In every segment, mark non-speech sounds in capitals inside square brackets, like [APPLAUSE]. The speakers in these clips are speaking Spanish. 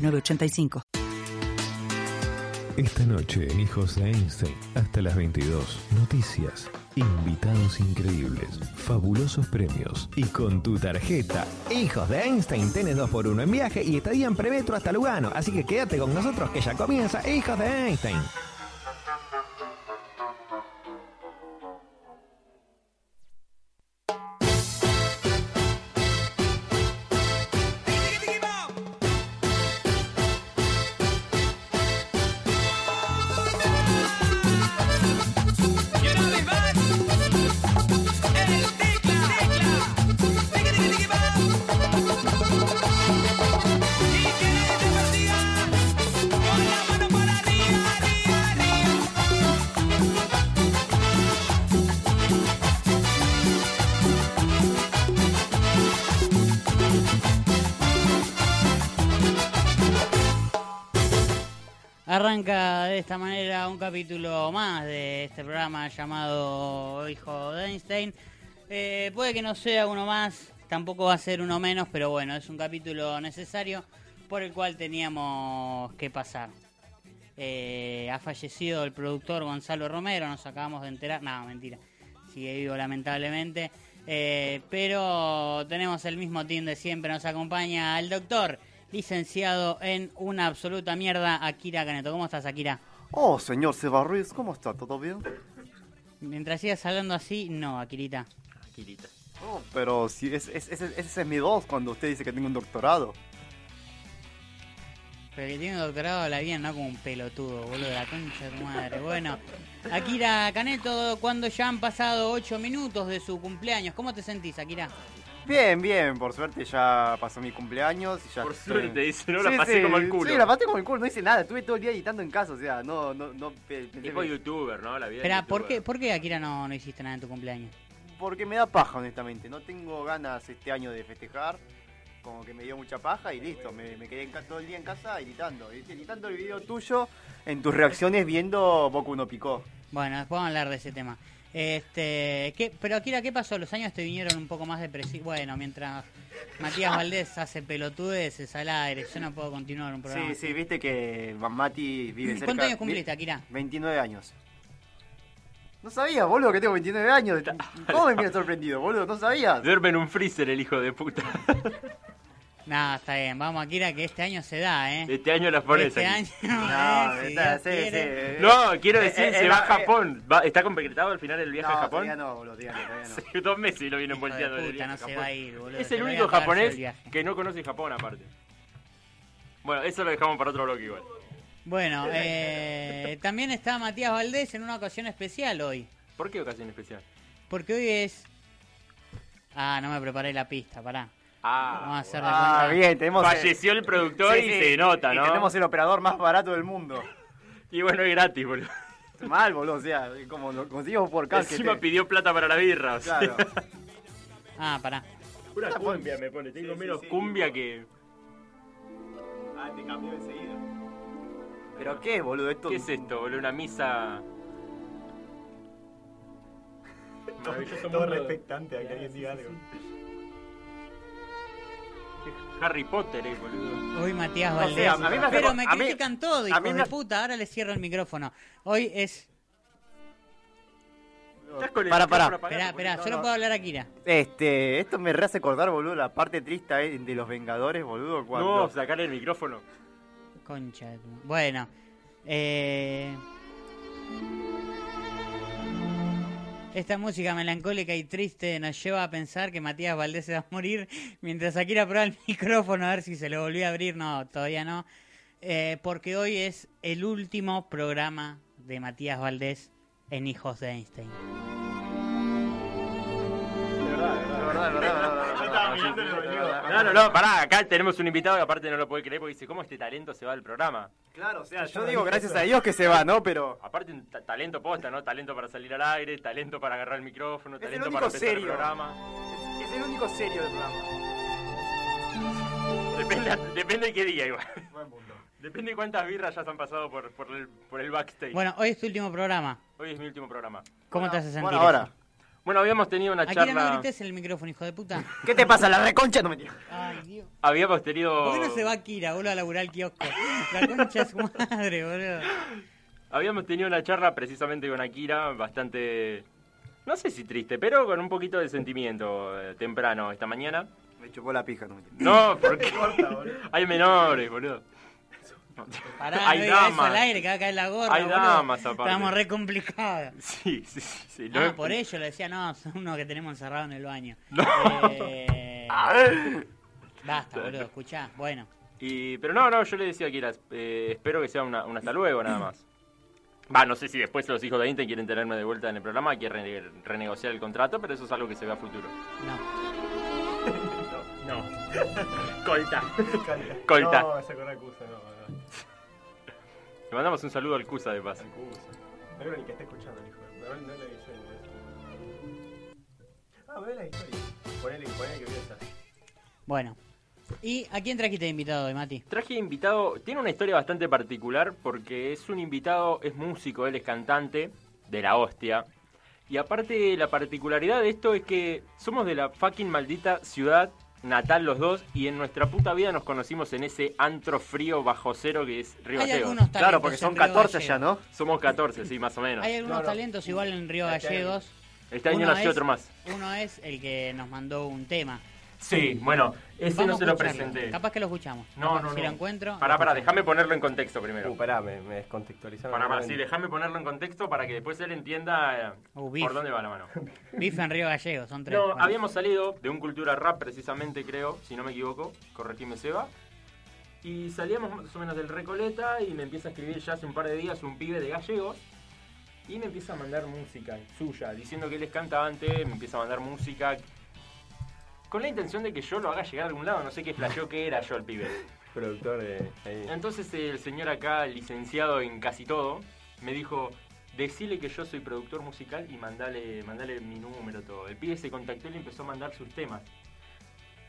906985. Esta noche Hijos de Einstein, hasta las 22. Noticias, invitados increíbles, fabulosos premios. Y con tu tarjeta, Hijos de Einstein, tenés 2 por 1 en viaje y estadía en premetro hasta Lugano. Así que quédate con nosotros que ya comienza Hijos de Einstein. Arranca de esta manera un capítulo más de este programa llamado Hijo de Einstein. Eh, puede que no sea uno más, tampoco va a ser uno menos, pero bueno, es un capítulo necesario por el cual teníamos que pasar. Eh, ha fallecido el productor Gonzalo Romero, nos acabamos de enterar, no, mentira, sigue vivo lamentablemente, Eh, pero tenemos el mismo team de siempre, nos acompaña el doctor licenciado en una absoluta mierda, Akira Caneto. ¿Cómo estás, Akira? Oh, señor Seba Ruiz, ¿cómo está? ¿Todo bien? Mientras sigas hablando así, no, Akirita. Akirita. Oh, pero si es, es- es- ese es mi voz cuando usted dice que tengo un doctorado. Pero que tiene un doctorado la bien, no como un pelotudo, boludo, la concha de tu madre. Bueno, Akira Caneto, cuando ya han pasado 8 minutos de su cumpleaños, ¿cómo te sentís, Akira? Bien, bien, por suerte ya pasó mi cumpleaños y ya Por estoy- suerte, dice, no la Sí, pasé sí, como el culo. Sí, la pasé como el culo, no hice nada, estuve todo el día editando en casa, o sea, no, no, no... pe- pensé youtuber, ¿no? La vida Espera, ¿por qué, ¿por qué, Akira, no, no hiciste nada en tu cumpleaños? Porque me da paja, honestamente, no tengo ganas este año de festejar, como que me dio mucha paja y listo, me, me quedé en ca- todo el día en casa editando, editando el video tuyo en tus reacciones viendo Boku no Picó. Bueno, después vamos a hablar de ese tema. Este, ¿qué, pero Akira, ¿qué pasó? Los años te vinieron un poco más depresivos. Bueno, mientras Matías Valdés hace pelotudeces al aire, yo no puedo continuar un programa. Sí, sí, viste que Mati vive cerca... ¿Cuántos años cumpliste, Akira? 29 años. No sabía, boludo, que tengo 29 años. ¿Cómo [LAUGHS] me miras sorprendido, boludo? ¿No sabías? Duerme en un freezer el hijo de puta. [LAUGHS] No, está bien, vamos Akira, que este año se da, ¿eh? Este año las pones Este aquí. año, [LAUGHS] No, eh, si está- Dios sí, quiere. sí. No, quiero Eh, decir, eh, se eh, va a eh, Japón. Va- ¿Está concretado al final el viaje no, a Japón? todavía no, boludo, todavía no, todavía no. Sí, [LAUGHS] Dos meses y lo vienen Hijo de volteando. en el puta, viaje no a se Japón. va a ir, boludo, Es te el lo voy a único pagar yo el japonés viaje. que no conoce Japón aparte. Bueno, eso lo dejamos para otro bloque igual. Bueno, eh, también está Matías Valdés en una ocasión especial hoy. ¿Por qué ocasión especial? Porque hoy es... Ah, no me preparé la pista, pará. Vamos a Ah, hacer de Ah, cuenta. bien, tenemos... falleció el productor Sí, y sí, se nota, y ¿no? tenemos el operador más barato del mundo. [LAUGHS] Y bueno, es gratis, boludo. Mal, boludo, o sea, como lo conseguimos por canje. Encima te- pidió plata para la birra. o sea. Claro. [LAUGHS] Ah, pará. Una cumbia me pone, tengo Sí, menos sí. cumbia que... Ah, te cambió enseguida. ¿Pero qué, boludo? Esto... ¿Qué es esto, boludo? Una misa... [LAUGHS] Maravilloso Todo mundo. expectante a que alguien diga algo. Harry Potter, eh, boludo. Hoy Matías No Valdés. sé, a- a mí me hace Pero me a mí- critican todo, a hijo mí de me- puta. Ahora les cierro el micrófono. Hoy es... ¿Estás con el Para, para. esperá, no, solo no. puedo hablar Akira. Este, esto me hace acordar, boludo, la parte triste eh, de los Vengadores, boludo, cuando... No, sacar el micrófono. Concha. Bueno. Eh... Esta música melancólica y triste nos lleva a pensar que Matías Valdés se va a morir mientras Akira prueba el [LAUGHS] micrófono a ver si se lo volvió a abrir. No, todavía no. Eh, porque hoy es el último programa de Matías Valdés en Hijos de Einstein. No, no, no, pará, acá tenemos un invitado que aparte no lo puede creer porque dice, ¿cómo este talento se va del programa? Claro, o sea, yo digo gracias a Dios que se va, ¿no? Pero Aparte un talento posta, ¿no? Talento para salir al aire, talento para agarrar el micrófono, talento para empezar el programa. es el único serio del programa. Depende, depende de qué día igual. Depende de cuántas birras ya se han pasado por, por, el, por el backstage. Bueno, hoy es tu último programa. Hoy es mi último programa. ¿Cómo te hace sentir? Bueno, ahora. Bueno, habíamos tenido una Akira, no charla. grites en el micrófono, hijo de puta. ¿Qué te pasa? La reconcha no me tira. Ay, Dios. Habíamos tenido. ¿Por qué no se va Akira, boludo, a laburar el kiosco? La concha es su madre, boludo. Habíamos tenido una charla precisamente con Akira, bastante. No sé si triste, pero con un poquito de sentimiento eh, temprano esta mañana. Me chupó la pija, no me tira. No, porque. [LAUGHS] Hay menores, boludo. Pará, Hay no digas eso damas. al aire, que va a caer la gorra, Hay damas, aparte. Estamos re complicados. [LAUGHS] Sí, sí, sí. sí, Ah, no- por ello le decía, no, son unos que tenemos encerrado en el baño. No. Eh, [LAUGHS] basta, boludo, escuchá. Bueno, Y, pero no, no, yo le decía a Akira, eh, espero que sea una, un hasta luego nada más. Va, no sé si después los hijos de Intel quieren tenerme de vuelta en el programa, quieren rene- renegociar el contrato, pero eso es algo que se ve a futuro. no. [LAUGHS] No. Colta. Colta. No, esa no, no. Le mandamos un saludo al Cusa de paso. Acusa. No creo ni que esté escuchando hijo de No, no le avisé. Ah, ve la historia. Ponele, ponele que voy a estar. Bueno. ¿Y a quién trajiste de invitado hoy, Mati? Traje invitado, tiene una historia bastante particular porque es un invitado, es músico, él es cantante de la hostia. Y aparte la particularidad de esto es que somos de la fucking maldita ciudad natal los dos y en nuestra puta vida nos conocimos en ese antro frío bajo cero que es Río Hay Gallegos. Claro, porque son en Río 14 Gallegos. ya, ¿no? Somos 14, sí, más o menos. Hay algunos No, no. talentos igual en Río Este. Gallegos. Este año Uno nació es- otro más. Uno es el que nos mandó un tema. Sí, bueno, ese Vamos no se lo presenté. Capaz que lo escuchamos. No, Capaz no, Si no. lo encuentro. Pará, pará, déjame ponerlo en contexto primero. Uh, pará, me, me descontextualizaron. Pará, pará, No, sí, no. déjame ponerlo en contexto para que después él entienda Uh, beef. por dónde va la mano. [LAUGHS] Bife en Río Gallegos, son tres. No, Bueno. habíamos salido de un cultura rap precisamente, creo, si no me equivoco, corregime Seba. Y salíamos más o menos del Recoleta y me empieza a escribir ya hace un par de días un pibe de gallegos. Y me empieza a mandar música suya, diciendo que él es cantante, me empieza a mandar música. Con la intención de que yo lo haga llegar a algún lado, no sé qué flasheó que era yo el pibe. [LAUGHS] Productor de ahí. Entonces el señor acá, licenciado en casi todo, me dijo, decile que yo soy productor musical y mandale, mandale mi número, todo. El pibe se contactó y le empezó a mandar sus temas.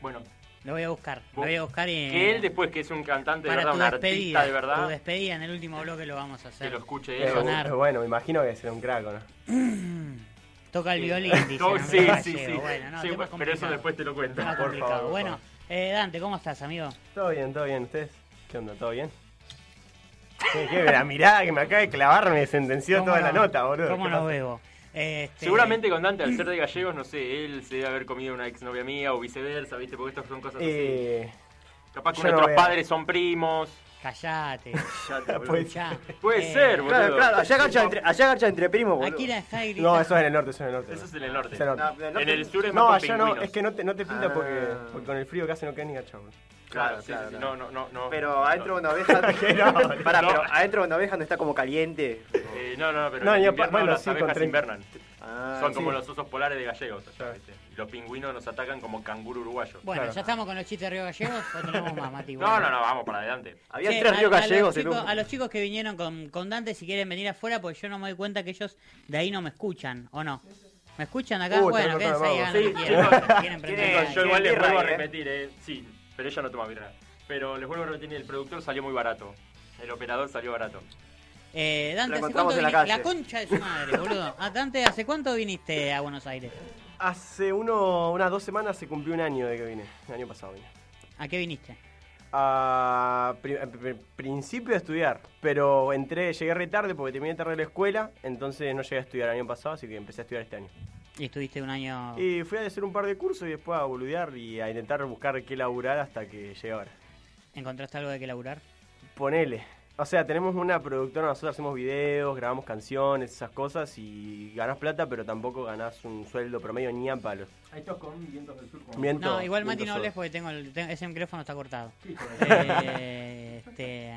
Bueno, Lo voy a buscar. Lo voy a buscar y. que él después que es un cantante de para verdad, tu un artista despedida. de Tu verdad, despedida en el último bloque lo vamos a que hacer. lo escuche Eh, él. bueno, me imagino que será un crack, ¿o ¿no? [CLEARS THROAT] Toca el violín, dice. [LAUGHS] No, sí, sí, sí. Bueno, no, Sí, tema pero eso después te lo cuento. Por favor, bueno, eh, Dante, ¿cómo estás, amigo? Todo bien, todo bien. ¿Ustedes? ¿Qué onda? ¿Todo bien? ¿Qué, qué? La mirada que me acaba de clavar me sentenció ¿Cómo toda la no- nota, boludo. ¿Cómo ¿Qué nos pasa? veo? Este, Seguramente con Dante, al ser de gallegos, no sé, él se debe haber comido una exnovia mía o viceversa, ¿viste? Porque estas son cosas así. Eh, Capaz que nuestros voy a- padres son primos. Callate. [LAUGHS] [LAUGHS] pues. Puede Eh, ser, boludo. Claro, claro, allá garcha entre, allá garcha entre primos, boludo. Aquí la está gritando. no, eso es en el norte, eso es en el norte. Eso es en el norte. En el norte. No, no, En el sur es No, más con allá no, es que no te, no te pinta porque, Ah. porque con el frío que hace no queda ni gacha, boludo. Claro, Claro, sí, sí, claro, sí. claro. No, no, no, no. Pero adentro de una oveja. [LAUGHS] No, Pará, no. pero adentro de una oveja no está como caliente. Eh, no, no, pero No, en invierno bueno, las sí, invernan. Ah, Son sí. como los osos polares de gallegos. allá, Claro. ¿viste? Y los pingüinos nos atacan como canguro uruguayo. Bueno, Claro. ya estamos con los chistes de Río Gallegos o tenemos más, Mati. [LAUGHS] No, no, no, vamos para adelante. Había Che, tres a- ríos a gallegos los en chicos, un- A los chicos que vinieron con, con Dante, si quieren venir afuera, porque yo no me doy cuenta que ellos de ahí no me escuchan, ¿o no? ¿Me escuchan acá? Uh, bueno, quédense ahí, hagan Sí, yo igual les vuelvo a ¿eh? repetir, eh. Sí, pero ella no toma birra. Pero les vuelvo a repetir, el productor salió muy barato. El operador salió barato. Eh, Dante, ¿hace cuánto la viniste? calle. concha de su madre, boludo. Ah, Dante, ¿hace cuánto viniste a Buenos Aires? Hace uno, unas dos semanas se cumplió un año de que vine. El año pasado vine. ¿A qué viniste? A pri- a pri- principio a estudiar, pero entré, llegué re tarde porque terminé tarde la escuela, entonces no llegué a estudiar el año pasado, así que empecé a estudiar este año. Y estuviste un año... Y fui a hacer un par de cursos y después a boludear y a intentar buscar qué laburar hasta que llegue ahora. ¿Encontraste algo de qué laburar? Ponele. O sea, tenemos una productora, nosotros hacemos videos, grabamos canciones, esas cosas y ganás plata, pero tampoco ganás un sueldo promedio ni a palos. Ahí estás con vientos del sur. Viento- No, igual Mati no hables porque tengo, el- tengo- ese micrófono está cortado. Eh, este,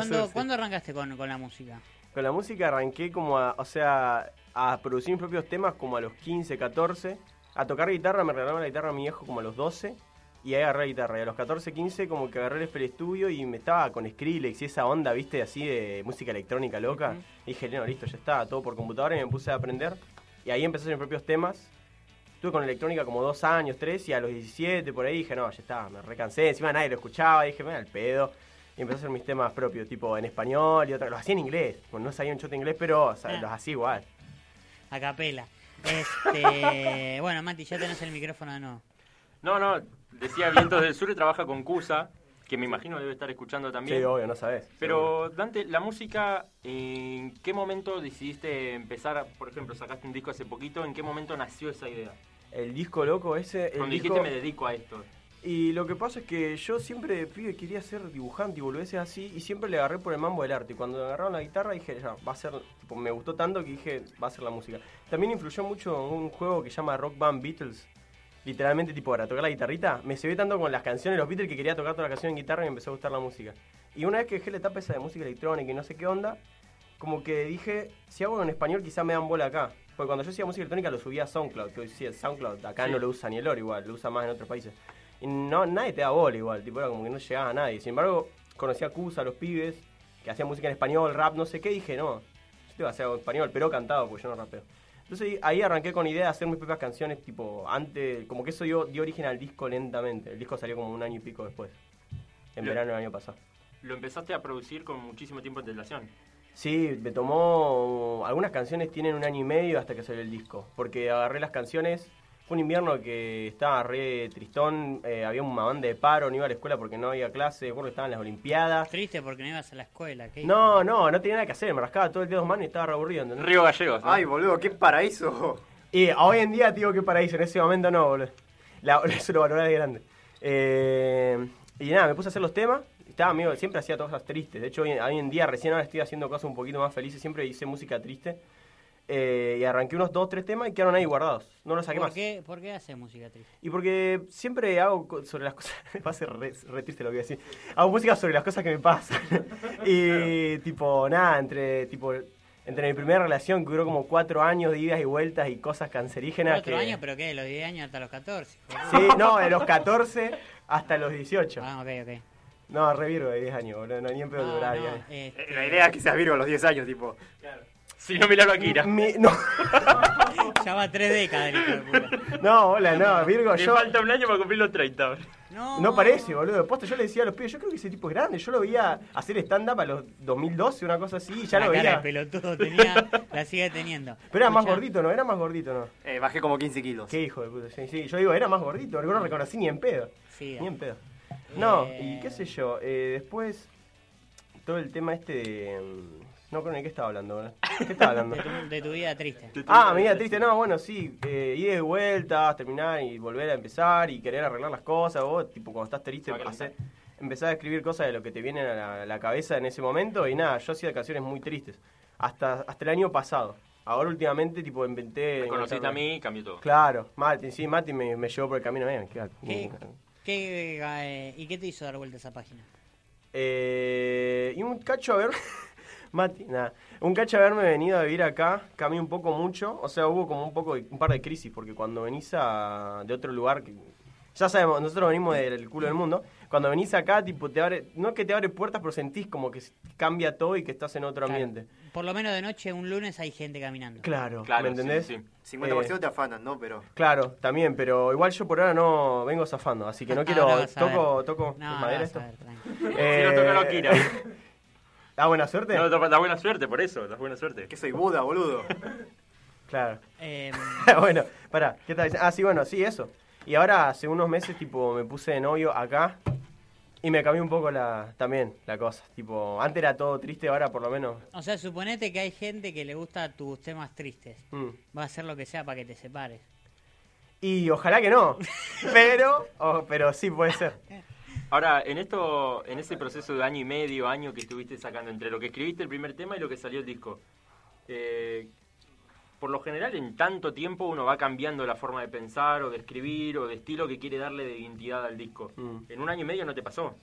¿cuándo, sur, sí. ¿Cuándo arrancaste con, con la música? Con la música arranqué como a, o sea, a producir mis propios temas como a los 15, 14. A tocar guitarra, me regalaron la guitarra a mi viejo como a los 12. Y ahí agarré guitarra. Y a los 14, 15 como que agarré el FL Studio y me estaba con Skrillex y esa onda, viste, así de música electrónica loca. Y dije, no, listo, ya está, todo por computadora y me puse a aprender. Y ahí empecé a hacer mis propios temas. Estuve con electrónica como dos años, tres, y a los 17 por ahí dije, no, ya está, me recansé. Encima nadie lo escuchaba, dije, me da el pedo. Y empecé a hacer mis temas propios, tipo en español y otros. Los hacía en inglés, pues no sabía un chote inglés, pero o sea, Ah. los hacía igual. A capela. [LAUGHS] Este, bueno, Mati, ya tenés el micrófono de nuevo. No, no, decía Vientos del Sur y trabaja con Cusa, que me imagino debe estar escuchando también. Sí, obvio, no sabes. Pero Dante, la música, ¿en qué momento decidiste empezar? a- por ejemplo, sacaste un disco hace poquito, ¿en qué momento nació esa idea? El disco loco ese. El Cuando disco... dijiste me dedico a esto. Y lo que pasa es que yo siempre de pibe quería ser dibujante y boludeces así, y siempre le agarré por el mambo del arte. Y cuando agarraron la guitarra dije, ya, va a ser, tipo, me gustó tanto que dije, va a ser la música. También influyó mucho en un juego que se llama Rock Band Beatles. Literalmente, tipo, para tocar la guitarrita, me se ve tanto con las canciones de los Beatles que quería tocar toda la canción en guitarra y me empezó a gustar la música. Y una vez que dejé la etapa esa de música electrónica y no sé qué onda, como que dije, si hago en español quizá me dan bola acá. Porque cuando yo hacía música electrónica lo subía a SoundCloud, que hoy sí SoundCloud, acá Sí. no lo usa ni el oro igual, lo usa más en otros países. Y no, nadie te da bola igual, tipo era como que no llegaba a nadie. Sin embargo, conocí a Cusa, a los pibes, que hacían música en español, rap, no sé qué, y dije, no, yo te voy a hacer algo en español, pero cantado, porque yo no rapeo. Entonces ahí arranqué con idea de hacer mis propias canciones, tipo, antes, como que eso dio, dio origen al disco lentamente. El disco salió como un año y pico después, en Lo- verano del año pasado. Lo empezaste a producir con muchísimo tiempo de antelación. Sí, me tomó. Algunas canciones tienen un año y medio hasta que salió el disco. Porque agarré las canciones. Fue un invierno que estaba re tristón. eh, había una banda de paro, no iba a la escuela porque no había clase. Recuerdo que estaban las Olimpiadas. Triste porque no ibas a la escuela. ¿qué? No, no, no tenía nada que hacer. Me rascaba todo el dedo de manos y estaba re aburrido. ¿entendés? Río Gallegos. ¿no? Ay, boludo, qué paraíso. Y hoy en día, tío, qué paraíso. En ese momento no, boludo. La, [LAUGHS] eso lo valoré de grande. Eh, y nada, me puse a hacer los temas. Estaba amigo, siempre hacía cosas tristes. De hecho, hoy, hoy en día, recién ahora estoy haciendo cosas un poquito más felices. Siempre hice música triste. Eh, y arranqué unos dos, tres temas y quedaron ahí guardados. No los saqué ¿Por más. qué, ¿Por qué haces música triste? Y porque siempre hago sobre las cosas. [LAUGHS] Va a ser re, re triste lo que voy a decir. Hago música sobre las cosas que me pasan. [LAUGHS] y tipo, nada, entre tipo entre mi primera relación que duró como cuatro años de idas y vueltas y cosas cancerígenas. ¿Cuatro que- años? ¿Pero qué? ¿De los 10 años hasta los 14? Sí, no, de los 14 hasta los 18. Ah, ok, ok. No, re virgo de 10 años, boludo. No, ni en pedo No, no, 10 años. este, Eh, La idea es que seas Virgo a los 10 años, tipo. Si no, miralo a Kira. Mi- no, [LAUGHS] Ya va tres décadas, el hijo de puta. no, hola, no, Virgo, Le yo. falta un año para cumplir los 30. No, No parece, boludo. Posta, yo le decía a los pibes, yo creo que ese tipo es grande. Yo lo veía hacer stand-up a los 2012, una cosa así, y ya la lo cara veía. de pelotudo tenía, la sigue teniendo. Pero era más gordito, ¿no? Era más gordito, ¿no? Eh, bajé como 15 kilos. Qué hijo de puta. Sí, sí, yo digo, era más gordito, no lo reconocí ni en pedo. Sí, Ni en pedo. No, Eh. y qué sé yo, eh, después todo el tema este de... No creo ni qué estaba hablando, ¿verdad? ¿Qué estaba hablando? de tu, de tu vida triste. Ah, mi vida triste, no, bueno, sí, eh, ir de vueltas, terminar y volver a empezar y querer arreglar las cosas, vos, tipo, cuando estás triste, hacer, empezar a escribir cosas de lo que te vienen a la, a la cabeza en ese momento y nada, yo hacía canciones muy tristes, hasta, hasta el año pasado. Ahora últimamente, tipo, inventé... Me conociste a mí y cambió todo. Claro, Mati, sí, Mati me, me llevó por el camino bien. qué- ¿Qué, qué, eh, ¿Y qué te hizo dar vuelta a esa página? Eh, y un cacho a ver. Mati, nada. Un cacho a haberme venido a vivir acá, cambié un poco mucho. O sea, hubo como un poco de- un par de crisis, porque cuando venís a, de otro lugar, que ya sabemos, nosotros venimos del culo del mundo. Cuando venís acá, tipo, te abre, no es que te abre puertas, pero sentís como que cambia todo y que estás en otro Claro. ambiente. Por lo menos de noche, un lunes, hay gente caminando. Claro, Claro, ¿me entendés? sí, sí. 50% te afanan, ¿no? Pero. Claro, también, pero igual yo por ahora no vengo zafando, así que no [LAUGHS] quiero. Ahora vas a toco, ver. toco No, madera vas esto. a ver, tranqui. Eh, [LAUGHS] Si no toca, no Kira. ¿Da buena suerte? No, da da buena suerte, por eso, da buena suerte. Que soy Buda, boludo. [LAUGHS] Claro. Eh, [LAUGHS] bueno, pará, ¿qué estás diciendo? Ah, sí, bueno, sí, eso. Y ahora hace unos meses, tipo, me puse de novio acá y me cambió un poco la también la cosa. Tipo, antes era todo triste, ahora por lo menos. o sea, suponete que hay gente que le gusta tus temas tristes. mm. Va a hacer lo que sea para que te separes. Y ojalá que no, [LAUGHS] pero, oh, pero sí puede ser. Ahora, en esto, en ese proceso de año y medio, año que estuviste sacando entre lo que escribiste el primer tema y lo que salió el disco, eh, por lo general en tanto tiempo uno va cambiando la forma de pensar o de escribir o de estilo que quiere darle de identidad al disco. Mm. En un año y medio no te pasó.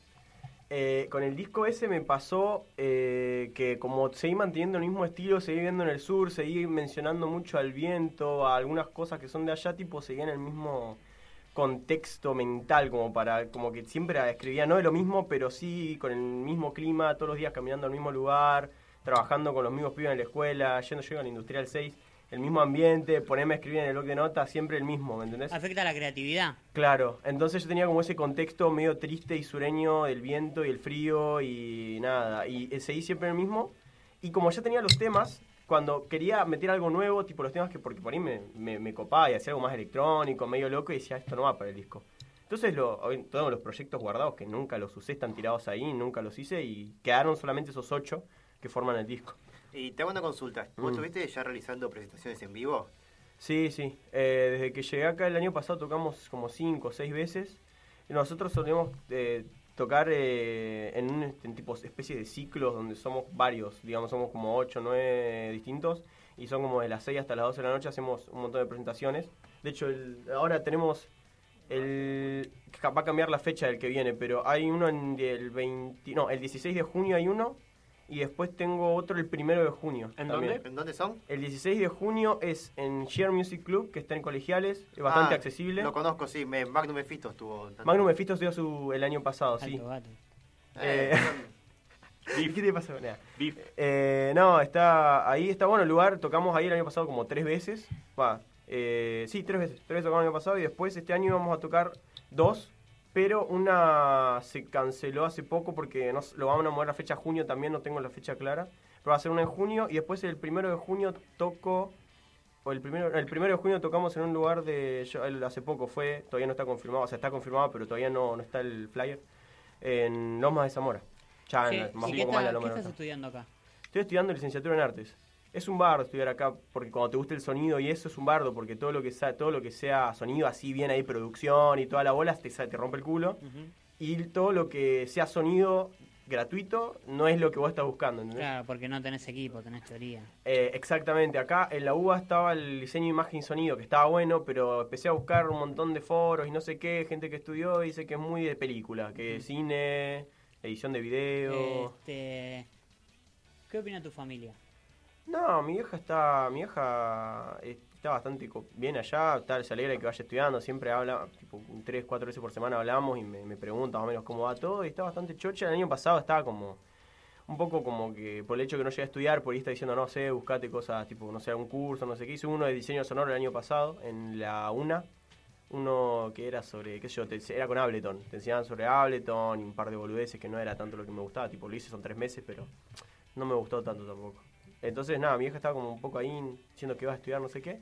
Eh, con el disco ese me pasó eh, que como seguí manteniendo el mismo estilo, seguí viendo en el sur, seguí mencionando mucho al viento, a algunas cosas que son de allá, tipo seguí en el mismo contexto mental como para como que siempre escribía no de lo mismo pero sí con el mismo clima todos los días caminando al mismo lugar trabajando con los mismos pibes en la escuela yendo yo a la industrial 6 el mismo ambiente ponerme a escribir en el blog de notas siempre el mismo ¿me entendés? Afecta la creatividad. Claro, entonces yo tenía como ese contexto medio triste y sureño del viento y el frío y nada, y eh, seguí siempre el mismo. Y como ya tenía los temas, cuando quería meter algo nuevo, tipo los temas que porque por ahí me, me, me copaba y hacía algo más electrónico, medio loco, y decía, esto no va para el disco. Entonces lo, todos los proyectos guardados que nunca los usé están tirados ahí, nunca los hice y quedaron solamente esos ocho que forman el disco. Y te hago una consulta. ¿Vos Mm. estuviste ya realizando presentaciones en vivo? Sí, sí. Eh, desde que llegué acá el año pasado tocamos como cinco o seis veces. Nosotros solemos eh, tocar eh, en un este, en tipo especie de ciclos donde somos varios, digamos, somos como ocho o nueve distintos. Y son como de las 6 hasta las 12 de la noche hacemos un montón de presentaciones. De hecho, el- ahora tenemos el... Va a cambiar la fecha del que viene, pero hay uno en el 20... No, el 16 de junio hay uno. Y después tengo otro el primero de junio. ¿En también. dónde? ¿En dónde son? El 16 de junio es en Share Music Club, que está en Colegiales, es bastante Ah, accesible. Lo conozco, sí. Me, Magnum Mephisto estuvo. Magnum Mephisto estudió su, el año pasado, sí. Alto gato. Eh, [LAUGHS] ¿Qué te pasó? Beef. Eh, no, está ahí está bueno el lugar. Tocamos ahí el año pasado como tres veces. Va, eh, sí, tres veces. Tres veces tocamos el año pasado y después este año íbamos a tocar dos. Pero una se canceló hace poco porque nos, lo vamos a mover la fecha a junio también, no tengo la fecha clara. Pero va a ser una en junio y después el primero de junio toco. O el primero, el primero de junio tocamos en un lugar de. yo- el- hace poco fue, todavía no está confirmado, o sea, está confirmado, pero todavía no, no está el flyer. En Lomas de Zamora. Ya, ¿Qué, en más y qué más está- qué estás estudiando acá? Estoy estudiando licenciatura en artes. Es un bardo estudiar acá porque cuando te gusta el sonido y eso es un bardo porque todo lo que sea, todo lo que sea sonido así bien ahí producción y toda la bola te, te rompe el culo y todo lo que sea sonido gratuito no es lo que vos estás buscando, ¿entendés? Claro, porque no tenés equipo, tenés teoría. Eh, exactamente, acá en la UBA estaba el diseño, imagen y sonido, que estaba bueno, pero empecé a buscar un montón de foros y no sé qué, gente que estudió y dice que es muy de película, que es cine, edición de video. Este, ¿Qué opina tu familia? No, mi vieja está, mi vieja está bastante bien allá, está, se alegra que vaya estudiando, siempre habla, tipo tres, cuatro veces por semana hablamos y me, me pregunta más o menos cómo va todo y está bastante chocha. El año pasado estaba como, un poco como que por el hecho que no llegué a estudiar, por ahí está diciendo, no sé, buscate cosas, tipo, no sé, algún curso, no sé qué. Hice uno de diseño sonoro el año pasado en la UNA, uno que era sobre, qué sé yo, te- era con Ableton, te enseñaban sobre Ableton y un par de boludeces que no era tanto lo que me gustaba, tipo, lo hice son tres meses, pero no me gustó tanto tampoco. Entonces, nada, mi vieja estaba como un poco ahí diciendo que iba a estudiar no sé qué.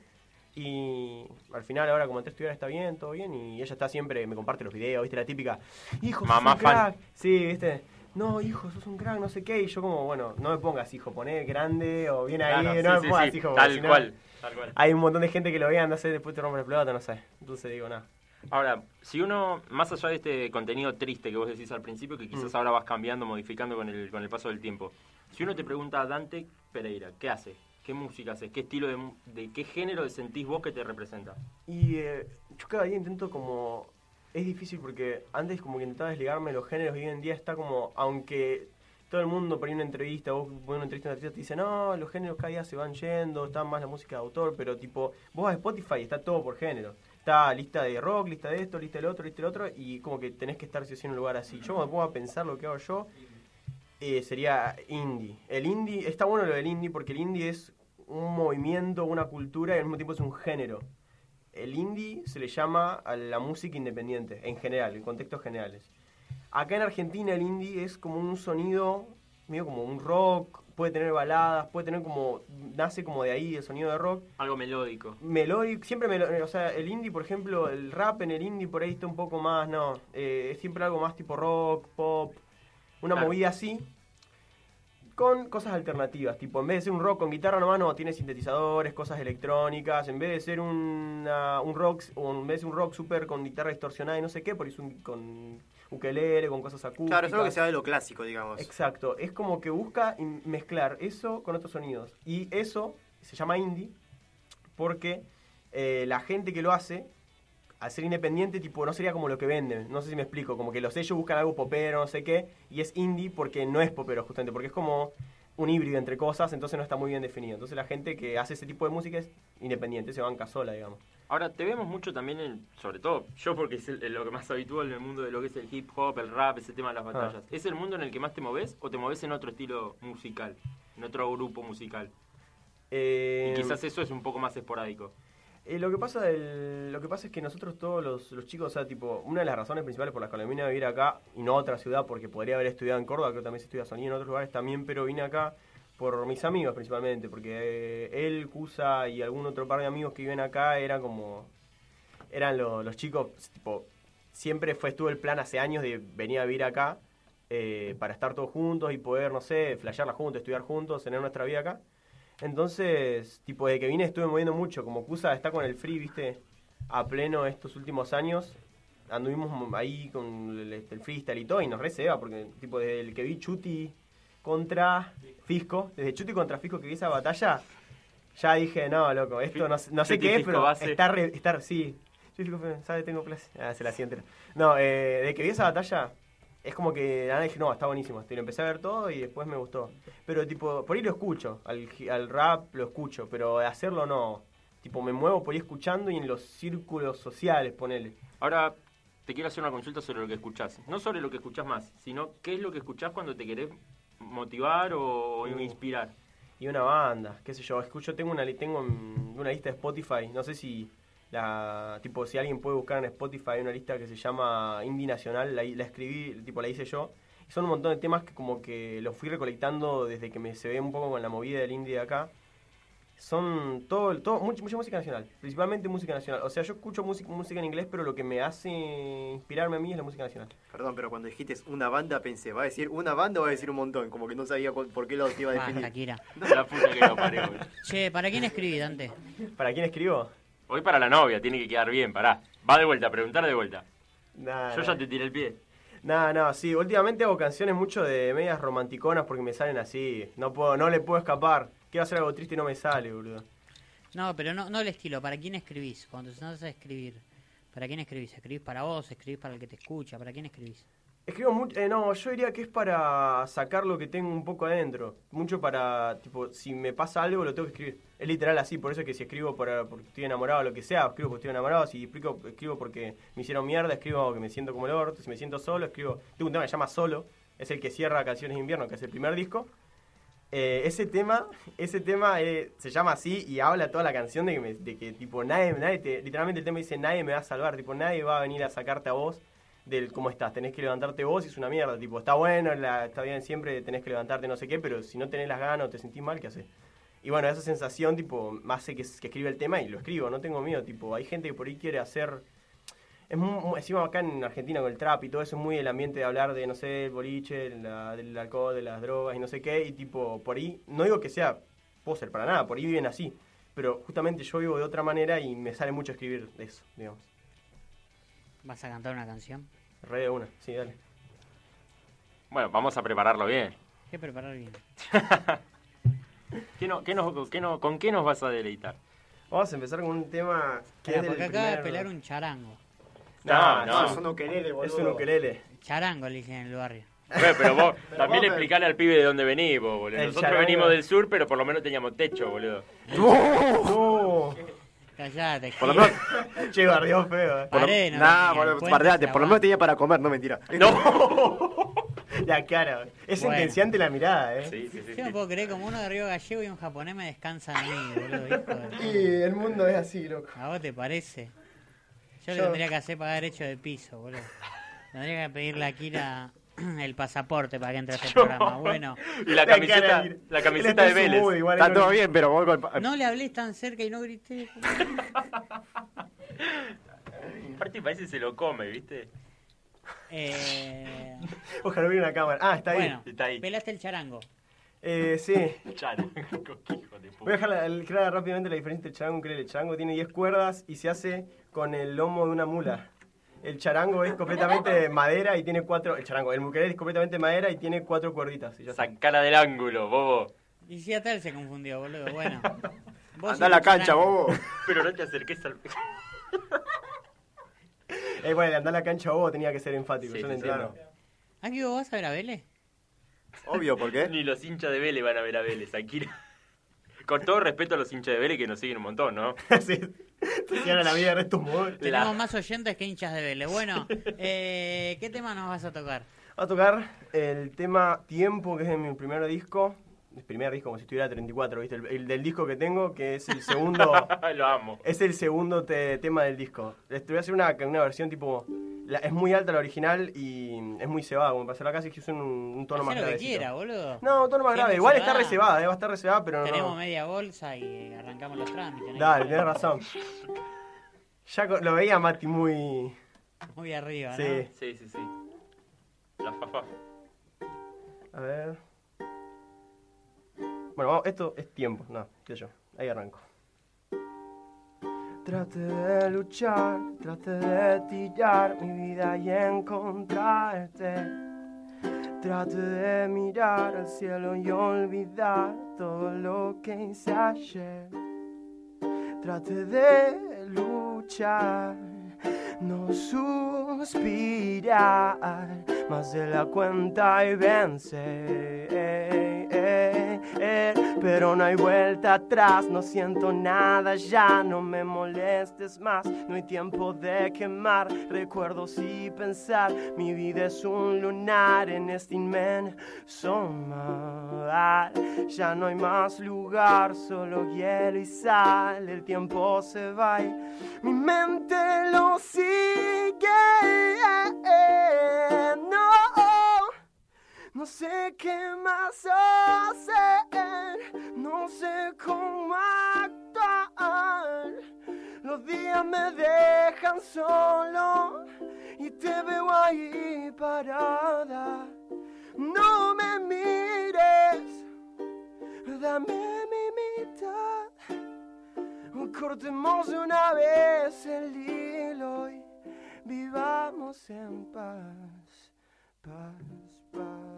Y al final, ahora como entré a estudiar, está bien, todo bien. Y ella está siempre, me comparte los videos, ¿viste? La típica, hijo, sos Mamá un fan. crack. Sí, ¿viste? No, hijo, sos un crack, no sé qué. Y yo como, bueno, no me pongas, hijo, poné grande o bien ahí, Claro, no sí, me sí, pongas, sí, hijo. porque Tal si no, cual, tal cual. Hay un montón de gente que lo vea, no sé, después te rompe la pelota, no sé. Entonces digo, nada. Ahora, si uno, más allá de este contenido triste que vos decís al principio, que quizás Mm. ahora vas cambiando, modificando con el, con el paso del tiempo, si uno te pregunta a Dante Pereira, ¿qué hace? ¿Qué música hace? ¿Qué estilo de, de qué género sentís vos que te representa? Y eh, yo cada día intento como... Es difícil porque antes como que intentaba desligarme de los géneros y hoy en día está como... Aunque todo el mundo por una entrevista, vos pones una entrevista a un artista te dice, no, los géneros cada día se van yendo, está más la música de autor, pero tipo, vos a Spotify y está todo por género. Está lista de rock, lista de esto, lista del otro, lista del otro, y como que tenés que estar sí en un lugar así. Yo me pongo a pensar lo que hago yo, eh, sería indie. El indie, está bueno lo del indie porque el indie es un movimiento, una cultura y al mismo tiempo es un género. El indie se le llama a la música independiente, en general, en contextos generales. Acá en Argentina el indie es como un sonido, medio como un rock, puede tener baladas, puede tener como, nace como de ahí el sonido de rock. Algo melódico. Melódico, siempre melódico, o sea, el indie, por ejemplo, el rap en el indie por ahí está un poco más, no, eh, es siempre algo más tipo rock, pop, una Claro. movida así, con cosas alternativas, tipo, en vez de ser un rock con guitarra nomás, no, tiene sintetizadores, cosas electrónicas, en vez de ser una- un rock, o en vez de ser un rock super con guitarra distorsionada y no sé qué, por eso un, con ukelele, con cosas acústicas. Claro, eso es lo que se de lo clásico, digamos. Exacto, es como que busca mezclar eso con otros sonidos. Y eso se llama indie porque eh, la gente que lo hace, al ser independiente, tipo, no sería como lo que venden. No sé si me explico, como que los sellos buscan algo popero, no sé qué, y es indie porque no es popero, justamente, porque es como un híbrido entre cosas, entonces no está muy bien definido. Entonces la gente que hace ese tipo de música es independiente, se banca sola, digamos. Ahora, te vemos mucho también, en, sobre todo yo porque es el- lo que más habitual en el mundo de lo que es el hip hop, el rap, ese tema de las batallas. ¿Es el mundo en el que más te moves o te moves en otro estilo musical, en otro grupo musical? Eh, Y quizás eso es un poco más esporádico. Eh, lo que pasa del- lo que pasa es que nosotros todos los, los chicos, o sea, tipo, una de las razones principales por las que vine a vivir acá y no a otra ciudad, porque podría haber estudiado en Córdoba, que también se estudia sonido en otros lugares también, pero vine acá por mis amigos principalmente, porque eh, él, Cusa y algún otro par de amigos que viven acá eran como, eran lo- los chicos, tipo, siempre fue, estuvo el plan hace años de venir a vivir acá eh, para estar todos juntos y poder, no sé, flashearla juntos, estudiar juntos, tener nuestra vida acá. Entonces, tipo, desde que vine estuve moviendo mucho. Como Cusa está con el free, viste, a pleno estos últimos años. Anduvimos ahí con el, este, el freestyle y todo y nos re se va, porque, tipo, desde el que vi Chuti contra Fisco, desde Chuti contra Fisco que vi esa batalla, ya dije, no, loco, esto no, no sé Chuti, qué es, pero base. está re, está, sí. Chuti, ¿sabes? Tengo clase. Ah, se la siente. No, eh, desde que vi esa batalla, es como que nada, dije, no, está buenísimo. esto", Y lo empecé a ver todo y después me gustó. Pero tipo, por ahí lo escucho, al, al rap lo escucho, pero hacerlo no. Tipo, me muevo por ahí escuchando y en los círculos sociales, ponele. Ahora, te quiero hacer una consulta sobre lo que escuchás. No sobre lo que escuchás más, sino qué es lo que escuchás cuando te querés motivar o Uh. inspirar. Y una banda, qué sé yo, escucho, tengo una, tengo mm, una lista de Spotify, no sé si la, tipo, si alguien puede buscar en Spotify hay una lista que se llama Indie Nacional, la, la escribí, tipo, la hice yo. Y son un montón de temas que como que los fui recolectando desde que me se ve un poco con la movida del indie de acá. Son todo, todo mucha, mucha música nacional, principalmente música nacional. O sea, yo escucho música, música en inglés, pero lo que me hace inspirarme a mí es la música nacional. Perdón, pero cuando dijiste una banda pensé, ¿va a decir una banda o va a decir un montón? Como que no sabía por qué lo iba a Basta, definir. [LAUGHS] La puta que lo parió. Che, ¿para quién escribí, Dante? ¿Para quién escribo? Hoy para la novia, tiene que quedar bien, pará. Va de vuelta, preguntar de vuelta. Nah, Yo nah. ya te tiré el pie. No, no, sí, últimamente hago canciones mucho de medias romanticonas porque me salen así. No puedo, no le puedo escapar. Quiero hacer algo triste y no me sale, boludo. No, pero no, no el estilo. ¿Para quién escribís? Cuando te sentás a escribir. ¿Para quién escribís? ¿Escribís para vos? ¿Escribís para el que te escucha? ¿Para quién escribís? Escribo mucho, eh, no, yo diría que es para sacar lo que tengo un poco adentro. Mucho para, tipo, si me pasa algo lo tengo que escribir. Es literal así, por eso es que si escribo por, porque estoy enamorado o lo que sea, escribo porque estoy enamorado. Si explico, escribo porque me hicieron mierda, escribo que me siento como el orto. Si me siento solo, escribo. Tengo un tema que se llama Solo, es el que cierra Canciones de Invierno, que es el primer disco. Eh, ese tema, ese tema eh, se llama así y habla toda la canción de que, me- de que tipo nadie, nadie te- literalmente el tema dice nadie me va a salvar, tipo nadie va a venir a sacarte a vos del cómo estás, tenés que levantarte vos y es una mierda, tipo está bueno, está bien siempre tenés que levantarte no sé qué, pero si no tenés las ganas o te sentís mal, ¿qué haces? Y bueno, esa sensación tipo hace que, que escriba el tema y lo escribo, no tengo miedo, tipo hay gente que por ahí quiere hacer es muy- encima acá en Argentina con el trap y todo eso es muy el ambiente de hablar de, no sé, el boliche, la- del alcohol, de las drogas y no sé qué, y tipo, por ahí, no digo que sea poser para nada, por ahí viven así, pero justamente yo vivo de otra manera y me sale mucho escribir de eso, digamos. ¿Vas a cantar una canción? Re de una, sí, dale. Bueno, vamos a prepararlo bien. ¿Qué preparar bien? [LAUGHS] ¿Qué no, qué nos- qué no- ¿Con qué nos vas a deleitar? Vamos a empezar con un tema que es del porque acaba de pelar un charango. No, no. Eso es un ukelele, Es boludo. un ukelele. Charango le dicen en el barrio. Bueno, pero vos [LAUGHS] también vos, explicale al pibe de dónde venís, vos, boludo. El Nosotros charango. venimos del sur, pero por lo menos teníamos techo, boludo. [LAUGHS] ¡No! Callate. Por lo menos, [LAUGHS] che, barrió feo, eh. por lo- Paré, no nah, me boludo, cuentes bardeate, la por lo menos tenía para comer, no mentira. [LAUGHS] ¡No! La cara. Es Bueno. sentenciante la mirada, eh. Sí, sí, sí. Yo no sí. puedo creer como uno de Río Gallego y un japonés me descansan a mí, boludo. hijo de- [LAUGHS] Y el mundo es así, loco. ¿A vos te parece? Yo, le Yo- tendría que hacer pagar derecho de piso, boludo. Tendría que pedirle a Kira [CLEARS THROAT] el pasaporte para que entre a este [LAUGHS] programa. Bueno, [LAUGHS] Y la camiseta, de- la camiseta de Vélez. mood, igual Está todo bien, pero vos con- no le hables tan cerca y no grité. [LAUGHS] Aparte parece que se lo come, ¿viste? Eh, Ojalá hubiera una cámara. Ah, está ahí. bueno, Está ahí. pelaste el charango. Eh, sí. Charango, de Voy a dejar el- clara rápidamente la diferencia entre charango y. El charango tiene 10 cuerdas y se hace con el lomo de una mula. El charango es completamente de madera y tiene cuatro... El charango, el ukelele es completamente de madera y tiene cuatro cuerditas. y ya. Sacala del ángulo, bobo. Y si hasta él se confundió, boludo. Bueno. [LAUGHS] Vos Andá y a la cancha, charango. bobo. Pero no te acerques al... [LAUGHS] Eh, bueno, el andar a la cancha bobo tenía que ser enfático, Sí, yo lo entiendo. ¿Ah, que vos vas a ver a Vélez? [LAUGHS] Obvio, ¿por qué? Ni los hinchas de Vélez van a ver a Vélez, Akira. Con todo respeto a los hinchas de Vélez que nos siguen un montón, ¿no? sí. La vida de restos móviles. Tenemos más oyentes que hinchas de Vélez. Bueno, [LAUGHS] eh, ¿qué tema nos vas a tocar? Va a tocar el tema Tiempo, que es de mi primer disco. El primer disco, como si estuviera 34, ¿viste? El, el del disco que tengo, que es el segundo. [LAUGHS] Lo amo. es el segundo te- tema del disco. Les voy a hacer una, una versión tipo. la- es muy alta la original y es muy cebada, como para hacerla casi que usan un, un tono más Hacé lo que grave. quiera, boludo. No, un tono más grave. Igual está cebada. reservada, eh, va a estar reservada, pero no. Tenemos media bolsa y arrancamos los trámites. ¿no? Dale, tenés razón. Ya lo veía Mati muy. Muy arriba, ¿no? Sí. Sí, sí, sí. La fafa. A ver. Bueno, vamos, esto es tiempo, no, sé yo. Ahí arranco. Trate de luchar, trate de tirar mi vida y encontrarte. Trate de mirar al cielo y olvidar todo lo que hice ayer. Trate de luchar, no suspirar más de la cuenta y vencer. Pero no hay vuelta atrás, no siento nada ya, no me molestes más, no hay tiempo de quemar recuerdos y pensar. Mi vida es un lunar en este inmenso mar. Ya no hay más lugar, solo hielo y sal, el tiempo se va y mi mente lo sigue. No, no sé qué más hacer, no sé cómo actuar. Los días me dejan solo y te veo ahí parada. No me mires, dame mi mitad. Cortemos una vez el hilo y vivamos en paz, paz, paz.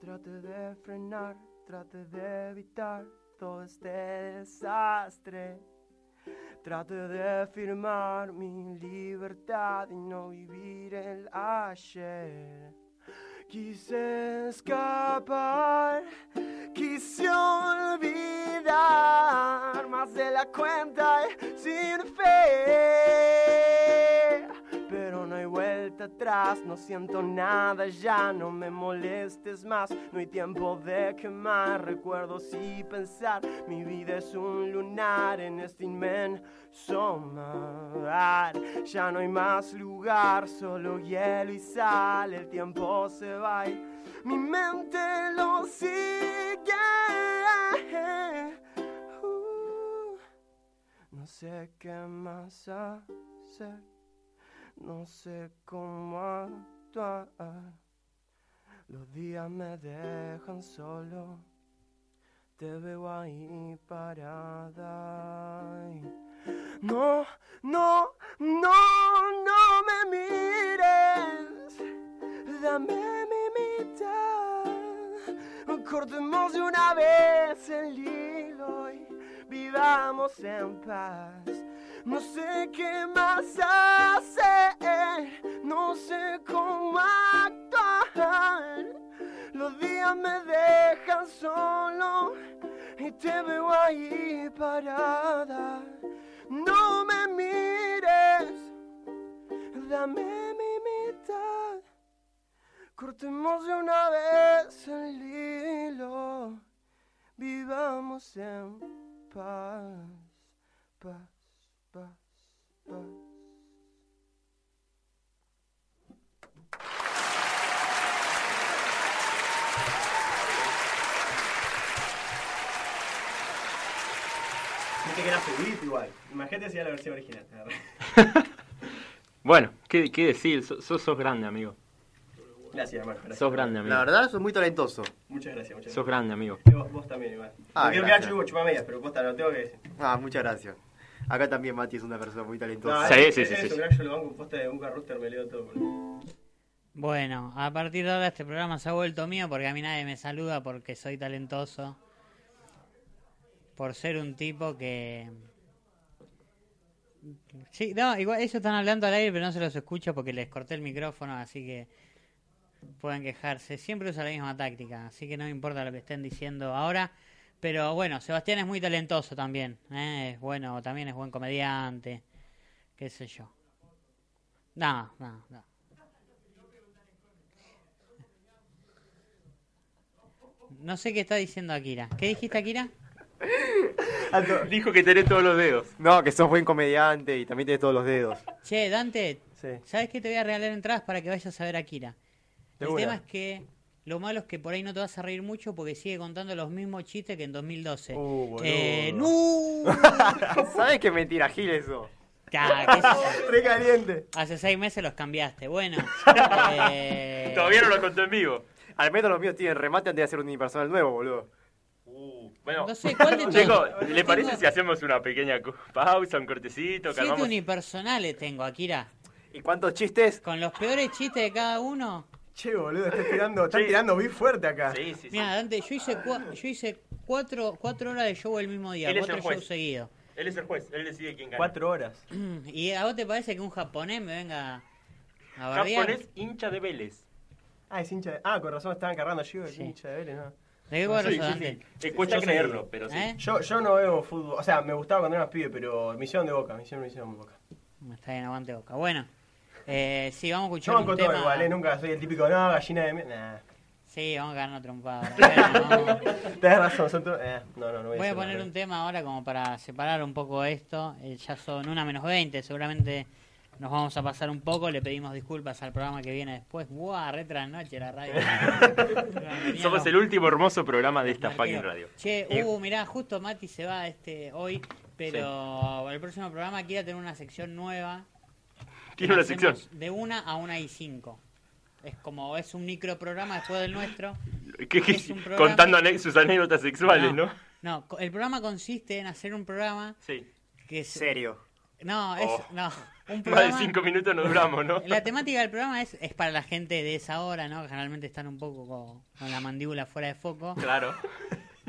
Trate de frenar, trate de evitar todo este desastre. Trate de firmar mi libertad y no vivir el ayer. Quise escapar, quise olvidar más de la cuenta y sin fe. Pero no hay vuelta atrás, no siento nada ya, no me molestes más, no hay tiempo de quemar recuerdos y pensar. Mi vida es un lunar en este inmenso mar. Ya no hay más lugar, solo hielo y sal, el tiempo se va y mi mente lo sigue. Uh, no sé qué más hacer. No sé cómo actuar. Los días me dejan solo. Te veo ahí parada. No, no, no, no me mires. Dame mi. Cortemos de una vez el hilo y vivamos en paz. No sé qué más hacer, no sé cómo actuar. Los días me dejan solo y te veo ahí parada. No me mires, dame. Cortemos de una vez el hilo, vivamos en paz, paz, paz, paz. Viste que era subito igual. Imagínate si era la versión original. [LAUGHS] Bueno, ¿qué, qué decir? Sos, sos grande, amigo. Gracias, hermano. Gracias. Sos grande, amigo. La verdad, sos muy talentoso. Muchas gracias, muchas Sos gracias. grande, amigo. Y Vos, vos también igual. Ah, no quiero quedar chupo, chupamedias, pero vos lo tengo que decir. Ah, muchas gracias. Acá también Mati es una persona muy talentosa. Sí, es- sí, es sí, eso, sí. que yo lo banco posta de un Rooster, me leo todo. Bueno, a partir de ahora este programa se ha vuelto mío porque a mí nadie me saluda porque soy talentoso. Por ser un tipo que... Sí, no, igual ellos están hablando al aire pero no se los escucho porque les corté el micrófono, así que pueden quejarse. Siempre usa la misma táctica, así que no me importa lo que estén diciendo ahora. Pero bueno, Sebastián es muy talentoso también. ¿eh? Es bueno, también es buen comediante. Qué sé yo. No, no, no. No sé qué está diciendo Akira. ¿Qué dijiste, Akira? [LAUGHS] Dijo que tenés todos los dedos. No, que sos buen comediante y también tenés todos los dedos. Che, Dante, Sí. ¿sabes qué? Te voy a regalar entradas para que vayas a ver a Akira. El tema es que lo malo es que por ahí no te vas a reír mucho porque sigue contando los mismos chistes que en 2012. Uh, boludo. eh, ¡No! [LAUGHS] ¿Sabes qué mentira, Gil, eso? [LAUGHS] Re caliente. Hace seis meses los cambiaste. Bueno. [LAUGHS] eh, Todavía no lo contó en vivo. Al menos los míos tienen remate antes de hacer un unipersonal nuevo, boludo. Uh, bueno, No sé, ¿cuál de chicos, ¿le parece si hacemos una pequeña pausa, un cortecito? Siete unipersonales tengo, Akira. ¿Y cuántos chistes? Con los peores chistes de cada uno. Che, boludo, estás [LAUGHS] tirando, están Sí. tirando bien fuerte acá. Sí, sí, sí. Mira, Dante, yo hice, cua- yo hice cuatro, cuatro horas de show el mismo día, Él cuatro shows seguidos. Él es el juez, él decide quién gana. Cuatro horas. [CLEARS THROAT] ¿Y a vos te parece que un japonés me venga a bardear? Japonés hincha de Vélez. Ah, es hincha de... Ah, con razón estaban cargando yo, es Sí. hincha de Vélez, ¿no? ¿De qué Sí, sí, Dante? sí. Eh, cuesta creerlo, pero sí. ¿Eh? Yo, yo no veo fútbol, o sea, me gustaba cuando era más pibe, pero me hicieron de boca, me hicieron, me hicieron de boca. Está bien, aguante boca. Bueno, eh, sí, vamos a escuchar un banco todo igual, ¿eh? Nunca soy el típico, no, gallina de... mi-". Nah. Sí, vamos a ganar trompada. [LAUGHS] Bueno. Tenés razón, son. Eh, no, no, no voy a Voy a decir poner nada. un tema ahora como para separar un poco esto. Eh, ya son una menos 20, seguramente nos vamos a pasar un poco. Le pedimos disculpas al programa que viene después. ¡Buah! Re trasnoche la radio. [LAUGHS] Somos el último hermoso programa de esta fucking radio. Che, uh, mirá, justo Mati se va este hoy, pero el próximo programa quiere tener una sección nueva. [LAUGHS] Tiene una sección. De una a una y cinco. Es como, es un micro programa después del nuestro. [LAUGHS] Que- que- es un programa- contando ane- sus anécdotas sexuales, ¿no? No, el programa consiste en hacer un programa Sí. que es... Serio. No, es... Oh. No, [LAUGHS] un Más programa... de cinco minutos no duramos, ¿no? La temática del programa es, es para la gente de esa hora, ¿no? Generalmente están un poco con, con la mandíbula fuera de foco. Claro.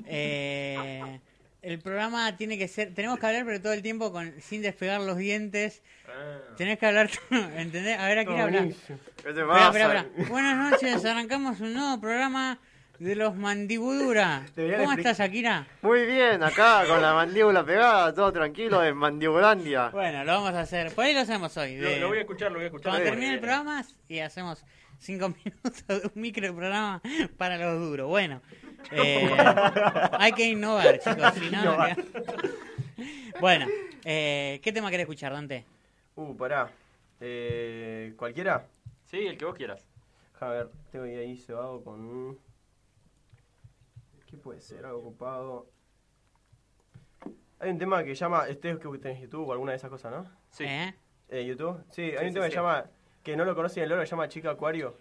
Eh, el programa tiene que ser... Tenemos que hablar, pero todo el tiempo con sin despegar los dientes. Ah. Tenés que hablar... [LAUGHS] ¿Entendés? A ver, aquí No, habla. buenísimo. ¿Qué te pasa? espera, espera. Buenas noches, [LAUGHS] arrancamos un nuevo programa de los Mandibudura. ¿Cómo estás, Akira? Muy bien, acá con la mandíbula pegada, todo tranquilo en Mandibulandia. Bueno, lo vamos a hacer. Por ahí lo hacemos hoy. Lo, de- lo voy a escuchar, lo voy a escuchar. Cuando termine el programa y hacemos cinco [LAUGHS] minutos de un micro programa para los duros. Bueno, eh, hay que innovar, chicos. Si no, Innovar. bueno, eh, ¿qué tema querés escuchar, Dante? Uh, pará. Eh, ¿Cualquiera? Sí, el que vos quieras. A ver, tengo ahí cebado con un... ¿Qué puede ser? Algo ocupado. Hay un tema que llama... Este es que tenés YouTube o alguna de esas cosas, ¿no? Sí. ¿Eh? Eh, ¿YouTube? Sí, hay Sí, un sí, tema que sí. llama... Que no lo conocen el loro, se llama Chica Acuario.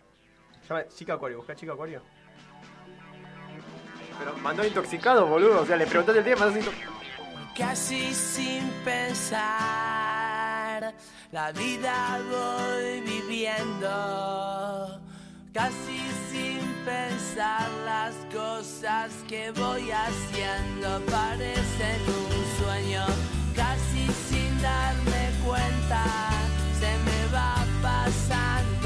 Se llama Chica Acuario, busca Chica Acuario. Pero mandó intoxicado, boludo. O sea, le preguntaste el mandó intoxicado. Casi sin pensar, la vida voy viviendo. Casi sin pensar las cosas que voy haciendo parecen un sueño. Casi sin darme cuenta, se me va pasando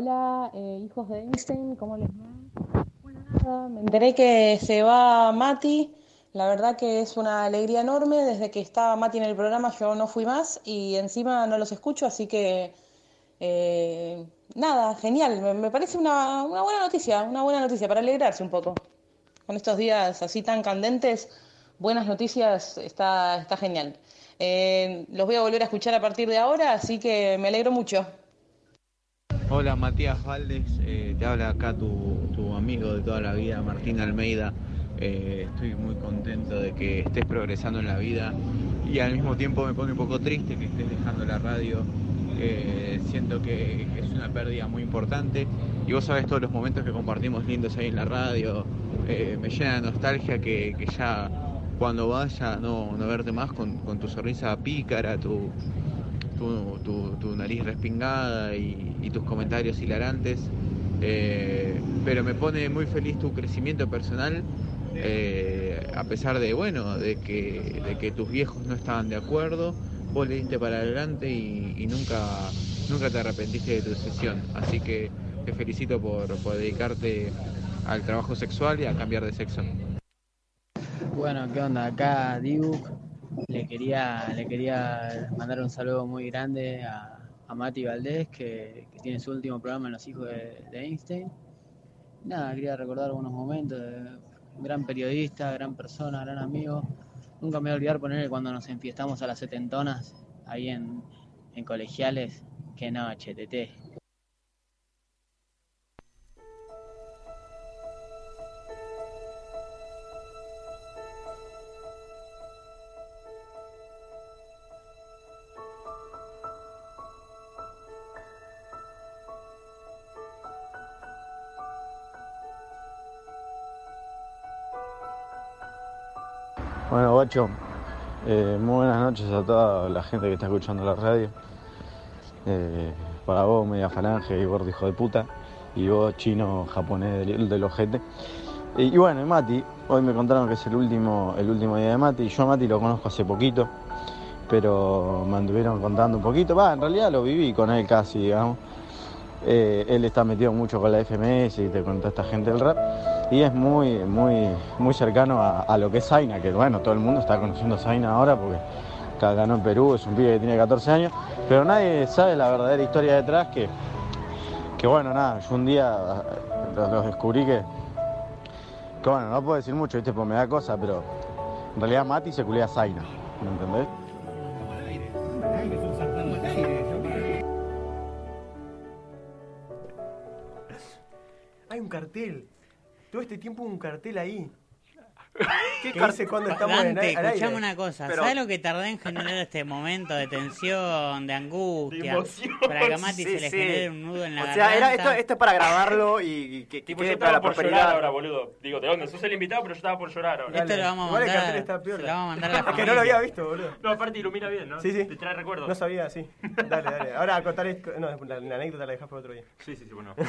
Hola, eh, hijos de Einstein, ¿cómo les va? Bueno, nada, me enteré que se va Mati. La verdad que es una alegría enorme. Desde que estaba Mati en el programa yo no fui más y encima no los escucho, así que eh, nada, genial. Me, parece una, una buena noticia, una buena noticia para alegrarse un poco. Con estos días así tan candentes, buenas noticias, está, está genial. Eh, los voy a volver a escuchar a partir de ahora, así que me alegro mucho. Hola Matías Valdes, eh, te habla acá tu, amigo de toda la vida, Martín Almeida. Eh, estoy muy contento de que estés progresando en la vida y al mismo tiempo me pone un poco triste que estés dejando la radio. Siento que es una pérdida muy importante y vos sabés todos los momentos que compartimos lindos ahí en la radio. eh, me llena de nostalgia que, que ya cuando vaya no, no verte más con, con tu sonrisa pícara, tu, tu, tu- tu nariz respingada y, tus comentarios hilarantes. Eh, pero me pone muy feliz tu crecimiento personal, eh, a pesar de, bueno, de que, de que tus viejos no estaban de acuerdo, vos le diste para adelante y, y nunca, nunca te arrepentiste de tu decisión. Así que te felicito por, por dedicarte al trabajo sexual y a cambiar de sexo. Bueno, ¿qué onda? Acá Dibu. Le quería, le quería mandar un saludo muy grande a, a Mati Valdés, que, que tiene su último programa en Los Hijos de, Einstein. Nada, quería recordar algunos momentos gran periodista, gran persona, gran amigo. Nunca me voy a olvidar ponerle cuando nos enfiestamos a las setentonas ahí en, en colegiales. Qué noche, tete. Eh, buenas noches a toda la gente que está escuchando la radio. Eh, para vos, media falange gordo hijo de puta. Y vos, chino japonés del, del ojete. Y, y bueno, y Mati, hoy me contaron que es el último, el último día de Mati. Yo a Mati lo conozco hace poquito, pero me anduvieron contando un poquito. Va, en realidad lo viví con él casi, digamos. Eh, él está metido mucho con la FMS y te con toda esta gente del rap. Y es muy, muy, muy cercano a, a lo que es Zaina, que bueno, todo el mundo está conociendo a Zaina ahora porque ganó en Perú, es un pibe que tiene 14 años, pero nadie sabe la verdadera historia detrás que, que bueno, nada, yo un día los, los descubrí que, que bueno, no puedo decir mucho, viste, porque me da cosa, pero en realidad Mati se culea a Zaina, ¿me entendés? Hay un cartel. Todo este tiempo un cartel ahí. [LAUGHS] ¿Qué ¿Qué car- dice cuando estamos en Dante, al aire? escuchame una cosa. Pero- ¿Sabes lo que tardé en generar este momento de tensión, de angustia? De emoción. Para que a Mati Sí, se le sí. genere un nudo en la O sea, era, garganta. esto, esto es para grabarlo y, y que, que Tipo, quede yo para la por llorar ahora, boludo. Digo, ¿de dónde? Sos el invitado, pero yo estaba por llorar ahora. Esto lo vamos a Igual el mandar. cartel está se piola. lo vamos a mandar a la [LAUGHS] Es que no lo había visto, boludo. No, aparte ilumina bien, ¿no? Sí, sí. Te trae recuerdos. No sabía, sí. Dale, dale. Ahora contaré. No, la, la anécdota la dejas para otro día. Sí, sí, sí, bueno. [LAUGHS]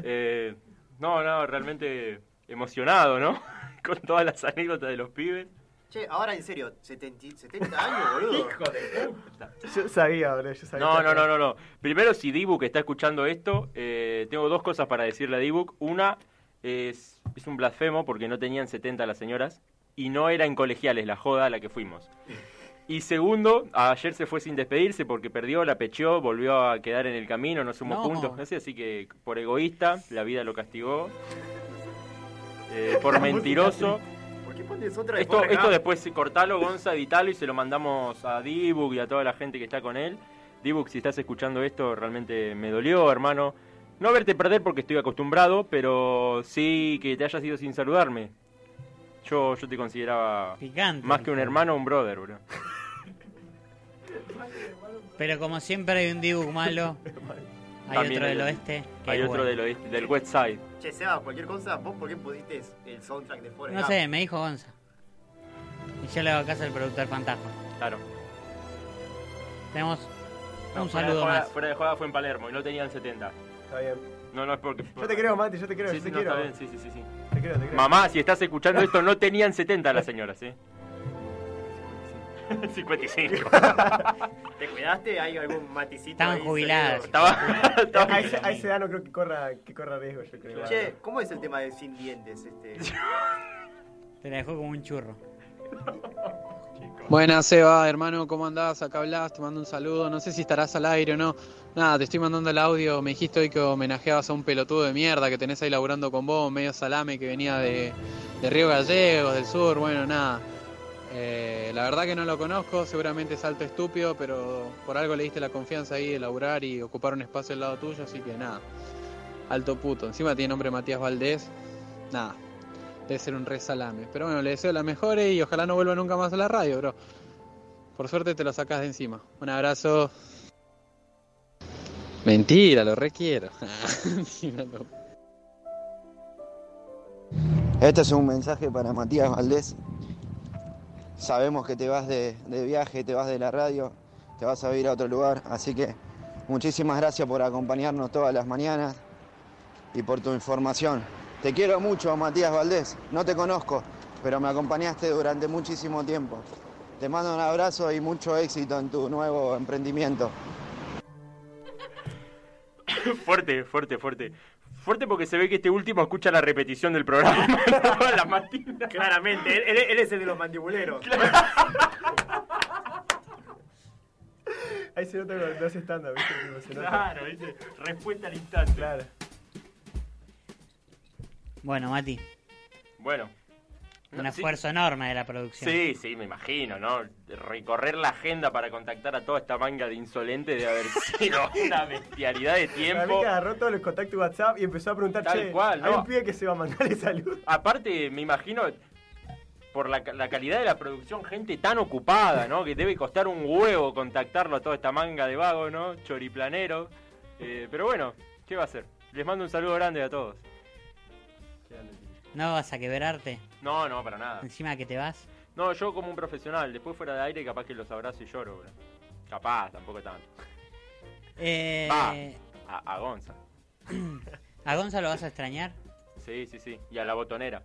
Eh, no, no, realmente emocionado, ¿no? [LAUGHS] Con todas las anécdotas de los pibes. Che, ahora en serio, 70, 70 años, boludo. [LAUGHS] Hijo de puta. Yo sabía, boludo. Yo sabía. No, no, no, no, no. Primero, si Dibu que está escuchando esto, eh, tengo dos cosas para decirle a Dibu. Una es, es un blasfemo porque no tenían 70 las señoras y no era en colegiales la joda a la que fuimos. Y segundo, ayer se fue sin despedirse porque perdió, la pecheó, volvió a quedar en el camino, no sumó No. puntos, así, así que por egoísta la vida lo castigó. Eh, por [LAUGHS] mentiroso. ¿Por qué pones otra de Esto, esto después cortalo, Gonza, editalo y se lo mandamos a Dibuk y a toda la gente que está con él. Dibuk, si estás escuchando esto, realmente me dolió, hermano. No verte perder porque estoy acostumbrado, pero sí que te hayas ido sin saludarme. Yo, yo te consideraba Picante. más que un hermano, un brother, bro. Pero como siempre hay un Dibu malo, hay También otro del oeste. que Hay otro bueno. del, oeste- del West Side. Che, Seba, cualquier cosa, ¿vos por qué pusiste el soundtrack de Forrest No Gump? sé, me dijo Gonza. Y yo le hago caso al productor fantasma. Claro. Tenemos No, un fuera de saludo joda- más. Fuera de joda fue en Palermo y no tenían 70. Está bien. No, no es porque. Yo te creo, Mati, yo te creo, Sí, yo sí, te no, quiero. está bien, sí, sí, sí, sí. Te creo, te creo. Mamá, si estás escuchando esto, no tenían 70 las señoras, ¿eh? [LAUGHS] 55. [LAUGHS] ¿Te cuidaste? ¿Hay algún maticito Estaban ahí jubilados. Estaba, [LAUGHS] estaba- A ese, a esa edad no creo que corra, que corra riesgo, yo creo. Che, ¿cómo es el tema de sin dientes? Este? Te la dejó como un churro. Buenas, Seba, hermano, ¿cómo andás? Acá hablas, te mando un saludo. No sé si estarás al aire o no. Nada, te estoy mandando el audio. Me dijiste hoy que homenajeabas a un pelotudo de mierda que tenés ahí laburando con vos, medio salame, que venía de, de Río Gallegos, del sur. Bueno, nada. Eh, la verdad que no lo conozco, seguramente es alto estúpido, pero por algo le diste la confianza ahí de laburar y ocupar un espacio al lado tuyo, así que nada. Alto puto. Encima tiene nombre Matías Valdés. Nada. Debe ser un re salame. Pero bueno, le deseo las mejores y ojalá no vuelva nunca más a la radio, bro. Por suerte te lo sacas de encima. Un abrazo. Mentira, lo requiero. [LAUGHS] Este es un mensaje para Matías Valdés. Sabemos que te vas de, viaje, te vas de la radio, te vas a ir a otro lugar, así que muchísimas gracias por acompañarnos todas las mañanas y por tu información. Te quiero mucho, Matías Valdés. No te conozco, pero me acompañaste durante muchísimo tiempo. Te mando un abrazo y mucho éxito en tu nuevo emprendimiento. [LAUGHS] fuerte, fuerte, fuerte. Fuerte porque se ve que este último escucha la repetición del programa. [LAUGHS] Claramente, él, él- él es el de los mandibuleros. [LAUGHS] Ahí se nota cuando hace stand-up, ¿viste? Tipo, se nota. Claro, ¿viste? Respuesta al instante. Claro. Bueno, Mati, Bueno. Un No, sí. esfuerzo enorme de la producción. Sí, sí, me imagino, ¿no? Recorrer la agenda para contactar a toda esta manga de insolentes de haber [LAUGHS] sido una bestialidad de tiempo. que agarró todos los contactos de WhatsApp y empezó a preguntar, Tal che, cual, hay ¿no? un pibe que se va a mandarle salud. Aparte, me imagino, por la, la calidad de la producción, gente tan ocupada, ¿no? Que debe costar un huevo contactarlo a toda esta manga de vago, ¿no? Choriplanero. Eh, pero bueno, ¿qué va a hacer? Les mando un saludo grande a todos. ¿No vas a quebrarte? No, no, para nada. Encima que te vas. No, yo como un profesional, después fuera de aire capaz que los abrazo y lloro, bro. Capaz, tampoco tanto. Eh, Va, a, a Gonza. ¿A Gonza lo vas a extrañar? Sí, sí, sí. Y a la botonera.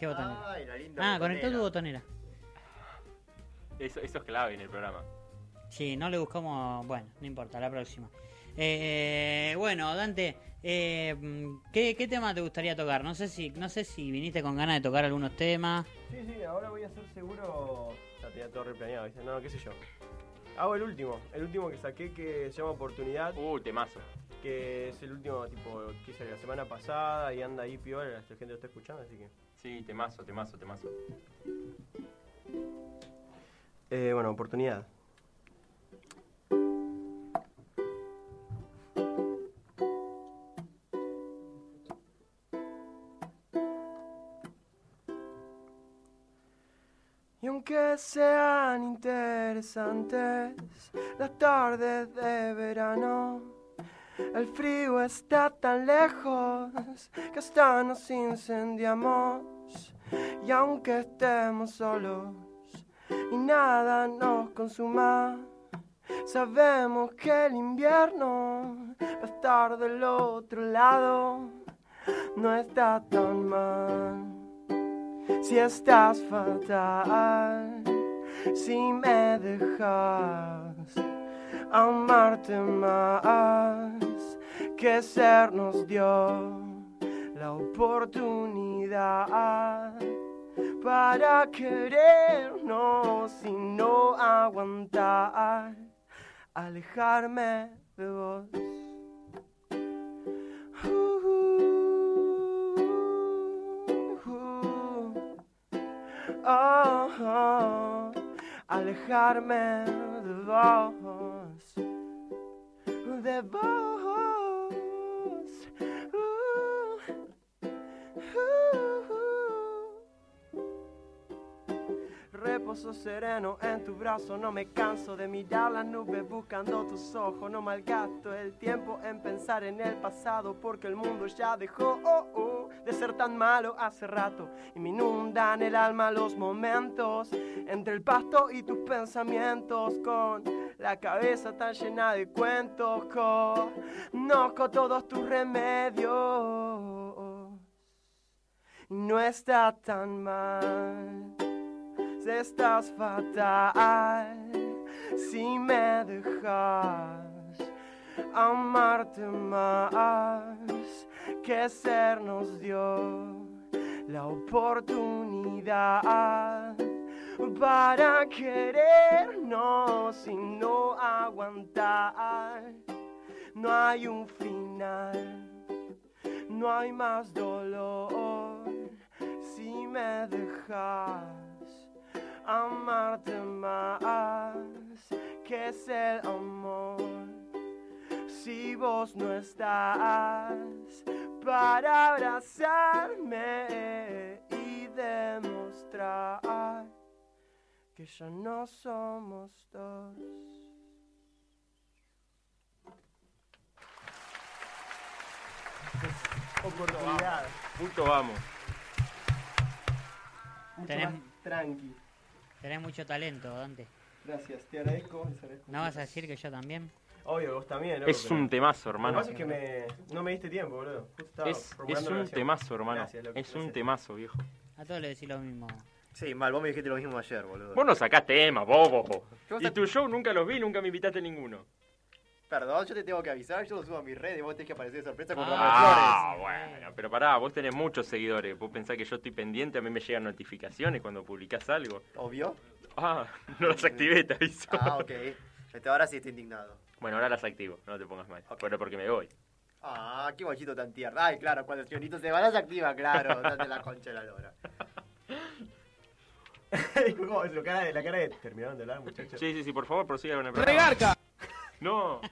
¿Qué botonera? Ay, la linda ah, conectó tu botonera. Eso, eso es clave en el programa. Sí, no le buscamos. Bueno, no importa, la próxima. Eh, bueno, Dante, eh, ¿qué, ¿qué tema te gustaría tocar? No sé si no sé si viniste con ganas de tocar algunos temas. Sí, sí, ahora voy a hacer seguro. Ya tenía todo replaneado, ¿viste? No, qué sé yo. Hago el último, el último que saqué que se llama Oportunidad. Uh, temazo. Que es el último, tipo, que hice la semana pasada y anda ahí piola, la gente lo está escuchando, así que. Sí, temazo, temazo, temazo. Eh, bueno, Oportunidad. Aunque sean interesantes las tardes de verano, el frío está tan lejos que hasta nos incendiamos. Y aunque estemos solos y nada nos consuma, sabemos que el invierno va a estar del otro lado. No está tan mal si estás fatal, si me dejas amarte más que ser nos dio la oportunidad para querernos y no aguantar alejarme de vos. Oh, alejarme de vos, de vos. Reposo sereno en tu brazo, no me canso de mirar las nubes buscando tus ojos. No malgasto el tiempo en pensar en el pasado, porque el mundo ya dejó oh, oh, de ser tan malo hace rato. Y me inundan el alma los momentos entre el pasto y tus pensamientos, con la cabeza tan llena de cuentos. Conozco todos tus remedios y no está tan mal estás fatal si me dejas amarte más que ser nos dio la oportunidad para querernos y no aguantar. No hay un final, no hay más dolor si me dejas amarte más que es el amor. Si vos no estás para abrazarme y demostrar que ya no somos dos. Oportunidad. Punto vamos. Mucho Tenés- más tranqui. Tenés mucho talento, Dante. Gracias, te agradezco. les agradezco ¿No mucho. vas a decir que yo también? Obvio, vos también, loco, Es pero- un temazo, hermano. Lo que pasa es que me, no me diste tiempo, boludo. Justo estaba Es, un temazo, hermano. Gracias, loco, es un gracias. temazo, viejo. A todos le decís lo mismo. Sí, mal, vos me dijiste lo mismo ayer, boludo. Vos no sacás temas, bobo. Yo Y sac- tu show nunca los vi, nunca me invitaste a ninguno. Perdón, yo te tengo que avisar, yo lo subo a mis redes, vos tenés que aparecer de sorpresa con Ah, Ramos bueno, pero pará, vos tenés muchos seguidores. Vos pensás que yo estoy pendiente, a mí me llegan notificaciones cuando publicás algo. ¿Obvio? Ah, [LAUGHS] no las activé, te aviso. Ah, ok. Este, ahora sí estoy indignado. Bueno, ahora las activo, no te pongas mal. Pero porque me voy. Ah, qué guachito tan tierno. Ay, claro, cuando el señorito se va, las activa, claro. Date la concha de la lora. ¿Cómo es? La cara de, la cara de... ¿Terminaron de hablar, muchachos? Sí, sí, sí, por favor, prosiga con el programa. ¡Regarca! [LAUGHS] No,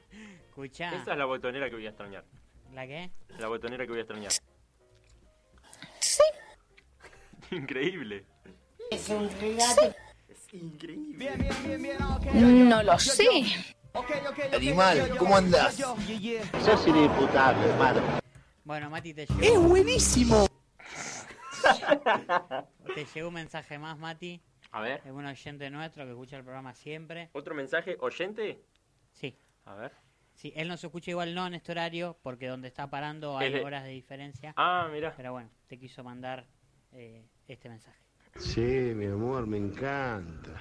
Escuchá. esa es la botonera que voy a extrañar. ¿La qué? La botonera que voy a extrañar. Sí. [LAUGHS] Increíble. Es un regate. No lo sé. Animal, ¿cómo andás? Sos inimputable, hermano. Bueno, Mati, te llegó. ¡Es buenísimo! Te llegó un mensaje más, Mati. A ver. Es un oyente nuestro que escucha el programa siempre. ¿Otro mensaje? ¿Oyente? Sí. A ver. Sí, él no se escucha igual no en este horario porque donde está parando hay horas de diferencia. Ah, mira. Pero bueno, te quiso mandar eh, este mensaje. Sí, mi amor, me encanta.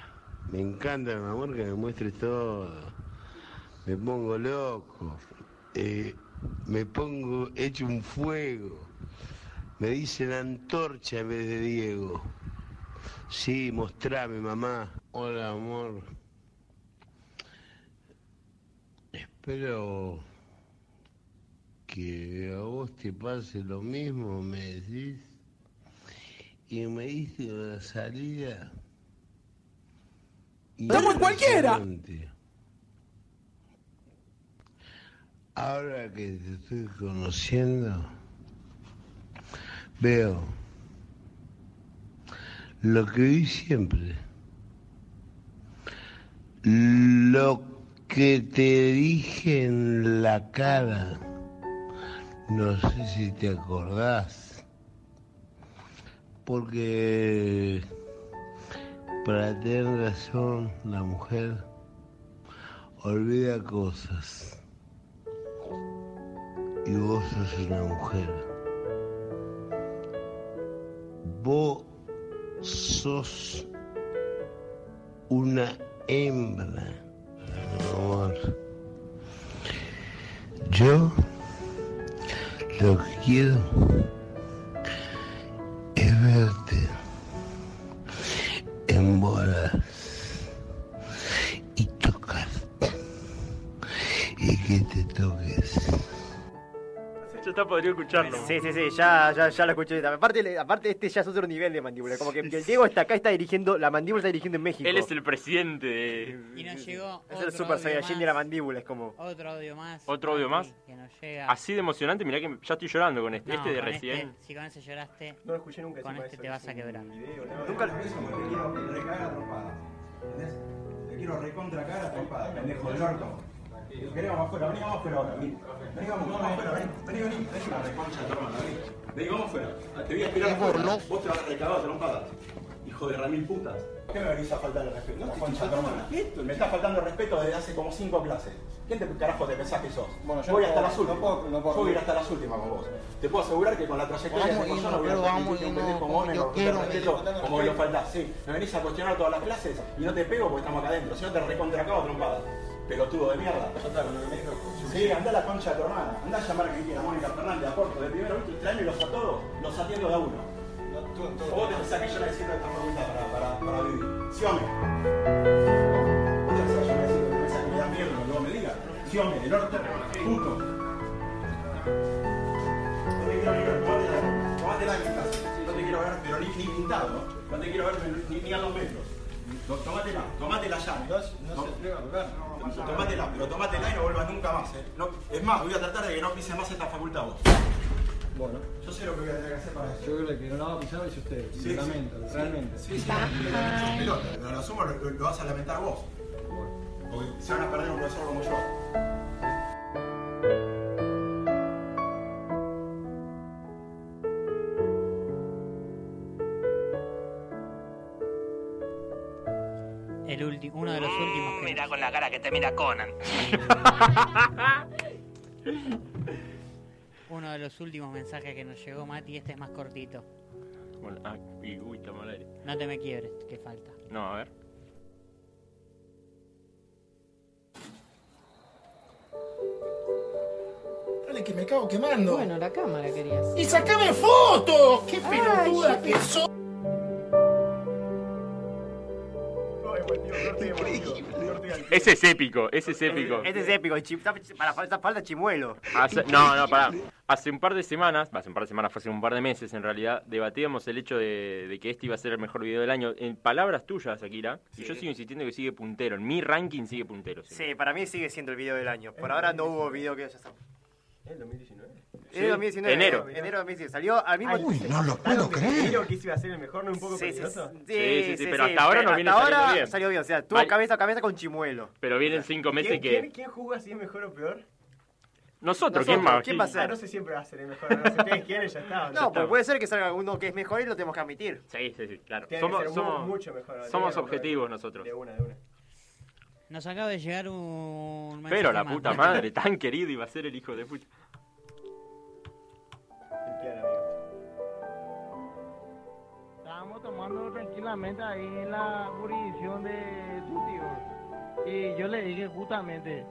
Me encanta, mi amor, que me muestres todo. Me pongo loco. Eh, me pongo hecho un fuego. Me dicen antorcha en vez de Diego. Sí, mostrame, mamá. Hola, amor. Espero que a vos te pase lo mismo, me decís. Y me diste la salida. ¡Estamos en cualquiera! Ahora que te estoy conociendo, veo lo que vi siempre. Lo que te dije en la cara. No sé si te acordás. Porque para tener razón la mujer olvida cosas. Y vos sos una mujer. Vos sos una hembra, amor. Yo lo quiero escucharlo. Sí, sí, sí, ya, ya, ya lo escuché. Aparte, aparte, este ya es otro nivel de mandíbula. Como que el Diego está acá, está dirigiendo, la mandíbula está dirigiendo en México. Él es el presidente de... Y nos llegó Es otro el Super Saiyajin de la mandíbula, es como... Otro audio más. ¿Otro audio más? Que nos llega. Así de emocionante, mirá que ya estoy llorando con este. No, este de recién. Este, si con ese lloraste, No lo escuché nunca. con este eso, te vas a quebrar. video. Nunca quiero recagar a trompadas. ¿Entendés? Te quiero recontra cara a trompadas, pendejo del orto. Vení, vamos afuera, vení, vamos afuera ahora. Vení, vení, vamos, vamos afuera, vení, vení, vení, vení, la reconcha de tu hermano, vení. Vení, vamos afuera. Te voy a esperar afuera. Vos te vas a recagar a trompadas. Hijo de ramil putas. ¿Por qué me venís a faltar el respeto? No, concha, tu hermana. Me está faltando el respeto desde hace como cinco clases. ¿Quién te carajo te pensás que sos? Bueno, yo voy no hasta puedo- las últimas. no puedo- no puedo- Yo voy a ir hasta las últimas con vos. Te puedo asegurar que con la trayectoria de esa persona voy a un pendejo faltás quiero, respeto como me lo faltás. Sí, me venís a cuestionar todas las clases y no te pego porque estamos acá adentro. Si no te recontra acabo trompada. Pelotudo de mierda. Sí, anda a la concha de tu hermana. Anda a llamar a Cristina, Mónica Fernández, a Porto, de primero, ¿viste? Tráemelos a todos, los atiendo de a uno. ¿O vos te pensás que yo necesito esta facultad para, para, para vivir? ¿Sí no? ¿Vos te pensás que yo necesito que pensás que me da miedo lo que vos me digas? ¿Sí no? El orto, punto. No te quiero ver, tomátela en mi casa. No te quiero ver, pero ni, ni pintado, ¿no? No te quiero ver ni, ni a los metros. To- Tomátela, tomátela ya. No, se atreva a. Tomátela, pero tomátela y no vuelvas nunca más, ¿eh? No, es más, voy a tratar de que no pises más esta facultad vos. Bueno, Yo sé lo que voy a tener que hacer para eso. yo creo que no la va a pisar es usted, Sí, lo lamento, sí, realmente. Sí, sí, pelota, pero lo asumo, lo, lo vas a lamentar vos. Porque se van a perder un profesor como yo. El último, uno de los últimos que. Mira con la cara que te mira Conan. [LAUGHS] Uno de los últimos mensajes que nos llegó Mati, este es más cortito. Bueno, ah, y, uy, estamos al aire. No te me quiebres, que falta. No, a ver. Dale, que me cago quemando. Bueno, la cámara querías. ¡Y sacame fotos! ¡Qué pelotuda que sos! Ese es épico, ese es épico. Este es épico, para falta, falta chimuelo. Hace- no, no, pará. Hace un par de semanas, hace un par de semanas, fue hace un par de meses en realidad, debatíamos el hecho de, de que este iba a ser el mejor video del año. En palabras tuyas, Akira, y yo sigo insistiendo que sigue puntero. En mi ranking sigue puntero. sí. Sí, para mí sigue siendo el video del año. Por ahora no hubo video que haya salido. ¿En 2019? Es de 2019. enero. Enero de 2019. Salió al mismo Uy, no lo puedo creer. ¿Creo que iba a ser el mejor, no un poco Sí, sí, peligroso? sí, Sí, sí, sí, pero hasta ahora nos viene hasta saliendo ahora bien. salió bien. O sea, tuvo Ay. cabeza a cabeza con chimuelo. Pero vienen cinco meses ¿Quién, que... quién, quién juzga si es mejor o peor? Nosotros, ¿quién más? ¿Quién va a ser? Ah, no sé siempre va a ser el mejor. No sé ustedes quieren, ya está. No, pues puede ser que salga uno que es mejor y lo tenemos que admitir. Sí, sí, sí, claro. Tiene que Somos, ser mu- somos, mucho mejor, somos que objetivos nosotros. De una, de una. Nos acaba de llegar un mensaje Pero la más. puta madre, tan querido iba a ser el hijo de puta. Estábamos tomando tranquilamente ahí en la jurisdicción de tu tío. Y yo le dije justamente,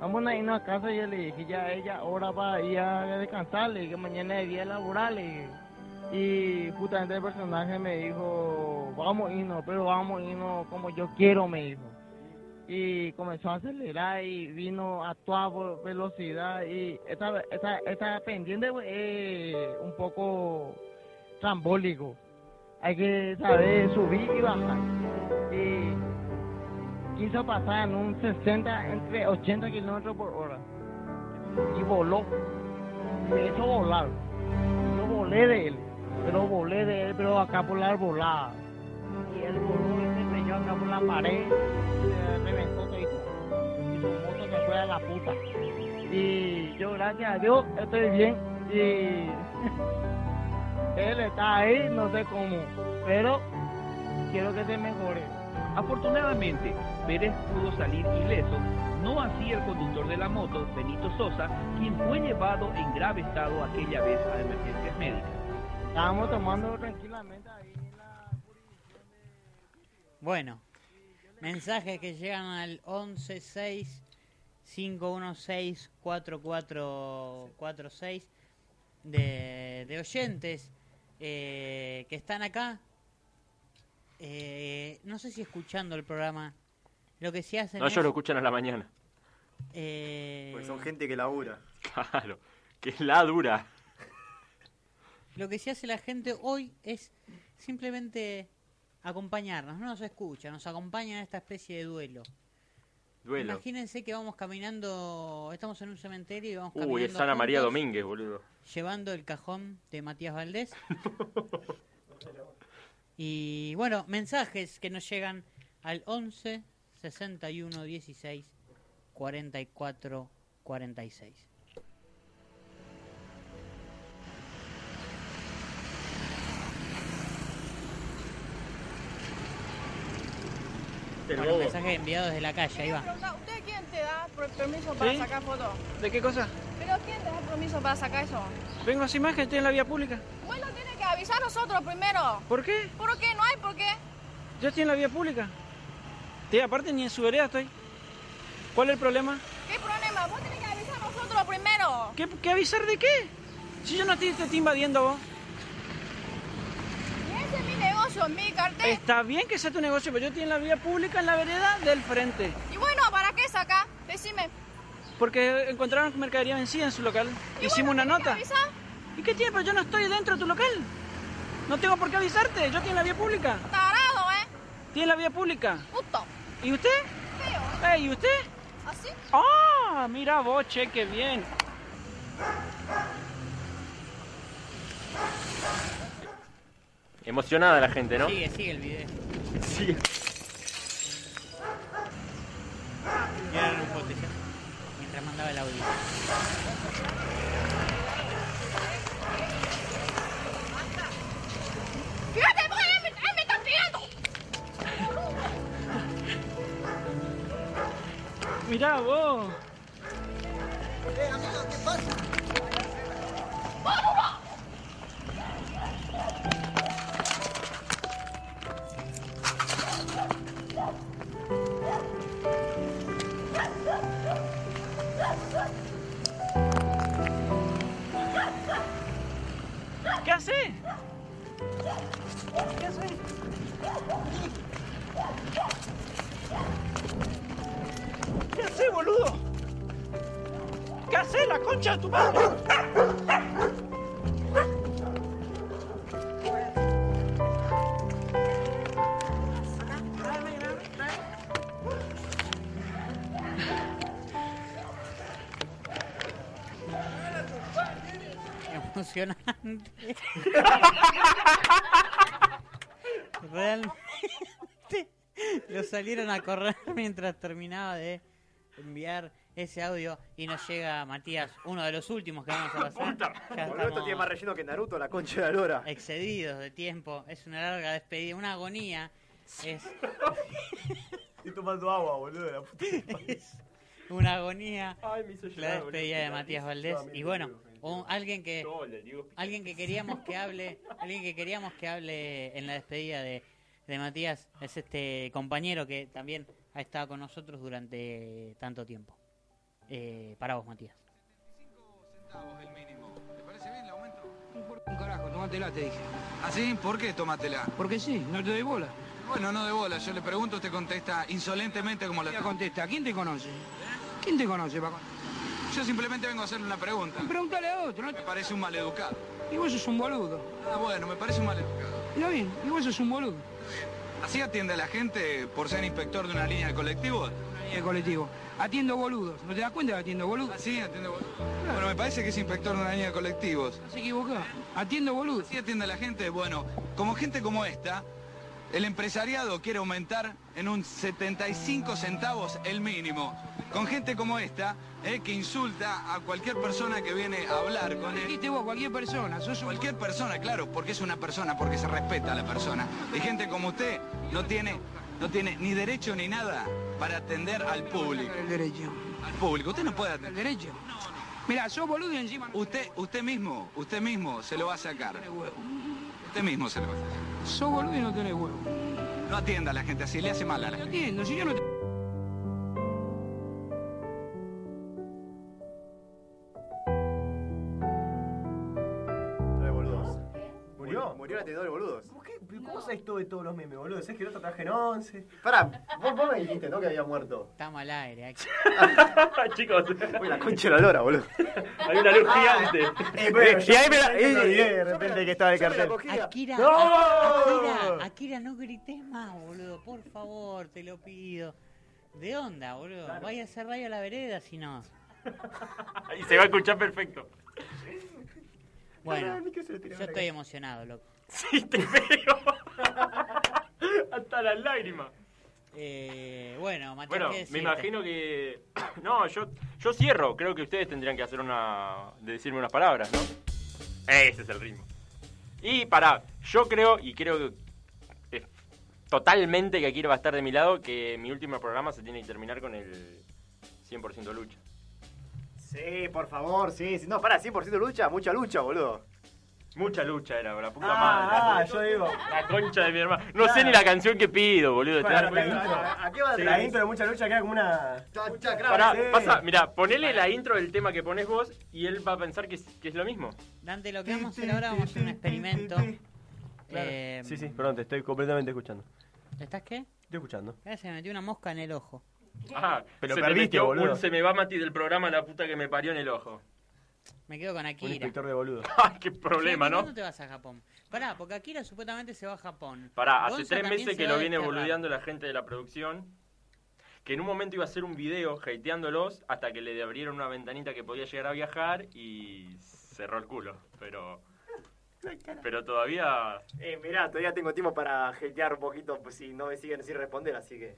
vamos a irnos a casa y yo le dije, ya ella hora para ir a descansar, le dije, mañana es día laboral. Y justamente el personaje me dijo, vamos a irnos, pero vamos a irnos como yo quiero, me dijo. Y comenzó a acelerar y vino a toda velocidad y esta, pendiente es un poco trambólico hay que saber subir y bajar. Y quiso pasar en un 60, entre 80 kilómetros por hora. Y voló. Me hizo volar. Yo volé de él. Pero volé de él, pero acá por la arbolada. Y él voló y se estrelló acá por la pared. Y su moto se fue a la puta. Y yo, gracias a Dios, estoy bien. Y [LAUGHS] él está ahí, no sé cómo, pero quiero que se mejore. Afortunadamente, Pérez pudo salir ileso, no así el conductor de la moto, Benito Sosa, quien fue llevado en grave estado aquella vez a emergencias médicas. Estábamos tomando tranquilamente ahí. Bueno, mensajes que llegan al 116 516 4446 de, de oyentes eh, que están acá. Eh, no sé si escuchando el programa. Lo que sí hacen No, es, ellos lo escuchan a la mañana. eh, Pues son gente que labura. Claro, que es la dura. Lo que sí hace la gente hoy es simplemente acompañarnos, no nos escucha, nos acompaña en esta especie de duelo. Duelo. Imagínense que vamos caminando, estamos en un cementerio y vamos Uy, caminando es Ana María juntos, Domínguez, boludo. llevando el cajón de Matías Valdés. [LAUGHS] y bueno, mensajes que nos llegan al 11 61 16 44 46. Bueno, bobo. mensaje enviado desde la calle, ahí va. ¿Usted quién te da per- permiso para ¿Sí? sacar fotos? ¿De qué cosa? ¿Pero quién te da permiso para sacar eso? Vengo sin imagen, estoy en la vía pública. Bueno, tiene que avisar a nosotros primero. ¿Por qué? ¿Por qué? ¿No hay por qué? Yo estoy en la vía pública. Sí, aparte ni en su vereda estoy. ¿Cuál es el problema? ¿Qué problema? Vos tenés que avisar a nosotros primero. ¿Qué, qué avisar de qué? Si yo no estoy, te estoy invadiendo vos. Y ese es mi negocio, mi cartel. Está bien que sea tu negocio, pero yo estoy en la vía pública, en la vereda del frente. Y bueno, ¿para qué sacar? Decime. Porque encontraron mercadería vencida en su local. Hicimos una ¿tenés que nota. avisar? ¿Y qué tiene? Pero yo no estoy dentro de tu local. No tengo por qué avisarte. Yo estoy en la vía pública. Tarado, ¿eh? En la vía pública. Puto. ¿Y usted? Feo. Eh, ¿Y usted? ¿Así? ¡Ah! Mira vos, che, qué bien. Emocionada la gente, ¿no? Sigue, sigue el video. Sí. Y ahora un pote, ¿ya? Mientras mandaba el audio. Fíjate, vos, hace? ¿Qué hace? ¿Qué hace, boludo? ¿Qué hace la concha de tu madre? Emocionante. [LAUGHS] Realmente lo salieron a correr [LAUGHS] mientras terminaba de enviar ese audio y nos llega Matías, uno de los últimos que vamos a pasar. Esto tiene más relleno que Naruto, la concha de la lora. excedidos de tiempo, es una larga despedida, una agonía. Es Estoy tomando agua, boludo, la puta. [LAUGHS] una agonía Ay, me hizo llorar, la despedida boludo. de Matías Valdés y bueno un- alguien que alguien que queríamos que hable alguien que queríamos que hable en la despedida de, de Matías es este compañero que también ha estado con nosotros durante tanto tiempo Eh, para vos Matías Un carajo, tómatela, te dije. ¿Así? ¿Por qué tómatela? Porque sí, no te doy bola. Bueno, no de bola. Yo le pregunto, usted contesta insolentemente como la... contesta? ¿Quién te conoce? ¿Quién te conoce, Paco? Yo simplemente vengo a hacerle una pregunta. Pregúntale a otro, ¿no? Me parece un maleducado. Y vos sos un boludo. Ah, bueno, me parece un maleducado. Está bien, y vos sos un boludo. ¿Así atiende a la gente por ser inspector de una línea de colectivos? de colectivo. Atiendo boludos. ¿No te das cuenta que atiendo boludos? ¿Ah, sí? Atiendo boludos. Bueno, me parece que es inspector de una línea de colectivos. Se equivocó. Atiendo boludos. ¿Sí atiende a la gente? Bueno, como gente como esta, el empresariado quiere aumentar en un 75 centavos el mínimo. Con gente como esta, eh, que insulta a cualquier persona que viene a hablar con él. Dijiste vos, cualquier persona. Sos cualquier persona, claro, porque es una persona, porque se respeta a la persona. Y gente como usted no tiene, no tiene ni derecho ni nada para atender al público. El derecho. Al público. Usted no puede atender. ¿El derecho? Mira, sos boludo y encima... Usted, usted mismo, usted mismo se lo va a sacar. Usted mismo se lo va a sacar. Sos boludo y no tenés huevo. No atienda a la gente así, le hace mal a la gente. Entiendo, si yo no te... ¿Murió? Murió la de boludos. ¿Cómo, qué? ¿Pero ¿Cómo sabés todo de todos los memes, boludo? ¿Sabés que el otro traje en 11? Pará, vos, vos me dijiste, ¿no? Que había muerto. estamos al aire aquí. [LAUGHS] Chicos, Uy, la concha de la lora, boludo. hay una luz gigante. [LAUGHS] Eh, bueno, y ahí me la- eh, eh, de repente que estaba el cartel. Akira, ¡No! Akira, Akira, no grites más, boludo, por favor, te lo pido. ¿De onda, boludo? Vaya a hacer radio a la vereda si no. Y se va a escuchar perfecto. Bueno, yo estoy emocionado, loco. [LAUGHS] Sí, te veo. [LAUGHS] Hasta las lágrimas. Eh, bueno, Matías, Bueno, ¿qué me imagino que. [COUGHS] No, yo, yo cierro. Creo que ustedes tendrían que hacer una. de decirme unas palabras, ¿no? Ese es el ritmo. Y pará, yo creo, y creo que. eh, totalmente que Akira va a estar de mi lado, que mi último programa se tiene que terminar con el 100% lucha. Sí, por favor, sí. sí. No, para, 100% lucha, mucha lucha, boludo. Mucha lucha era, la puta Ah, madre. ah, yo digo. La concha de mi hermano. No sé ni la canción que pido, boludo. ¿te Bueno, das la intro, ¿A qué va sí, la la intro de mucha lucha queda como una. Mucha Pará, Sí. pasa, mira, ponele la intro del tema que pones vos y él va a pensar que es, que es lo mismo. Dante, lo que vamos a hacer ahora, vamos a hacer un experimento. Eh, Sí, sí, perdón, te estoy completamente escuchando. ¿Estás qué? Estoy escuchando. Ahora se me metió una mosca en el ojo. Ah, Pero se me perdiste, metió boludo. un se me va Mati del programa la puta que me parió en el ojo. Me quedo con Un Akira. inspector de boludo. [LAUGHS] Ay, qué problema, ¿no? ¿Cuándo te vas a Japón? Pará, porque Akira supuestamente se va a Japón. Pará, hace tres también meses se que va lo a viene desterrar. boludeando la gente de la producción. Que en un momento iba a hacer un video hateándolos hasta que le abrieron una ventanita que podía llegar a viajar y cerró el culo. Pero. Pero todavía. Eh, mirá, todavía tengo tiempo para hatear un poquito pues, si no me siguen sin responder, así que.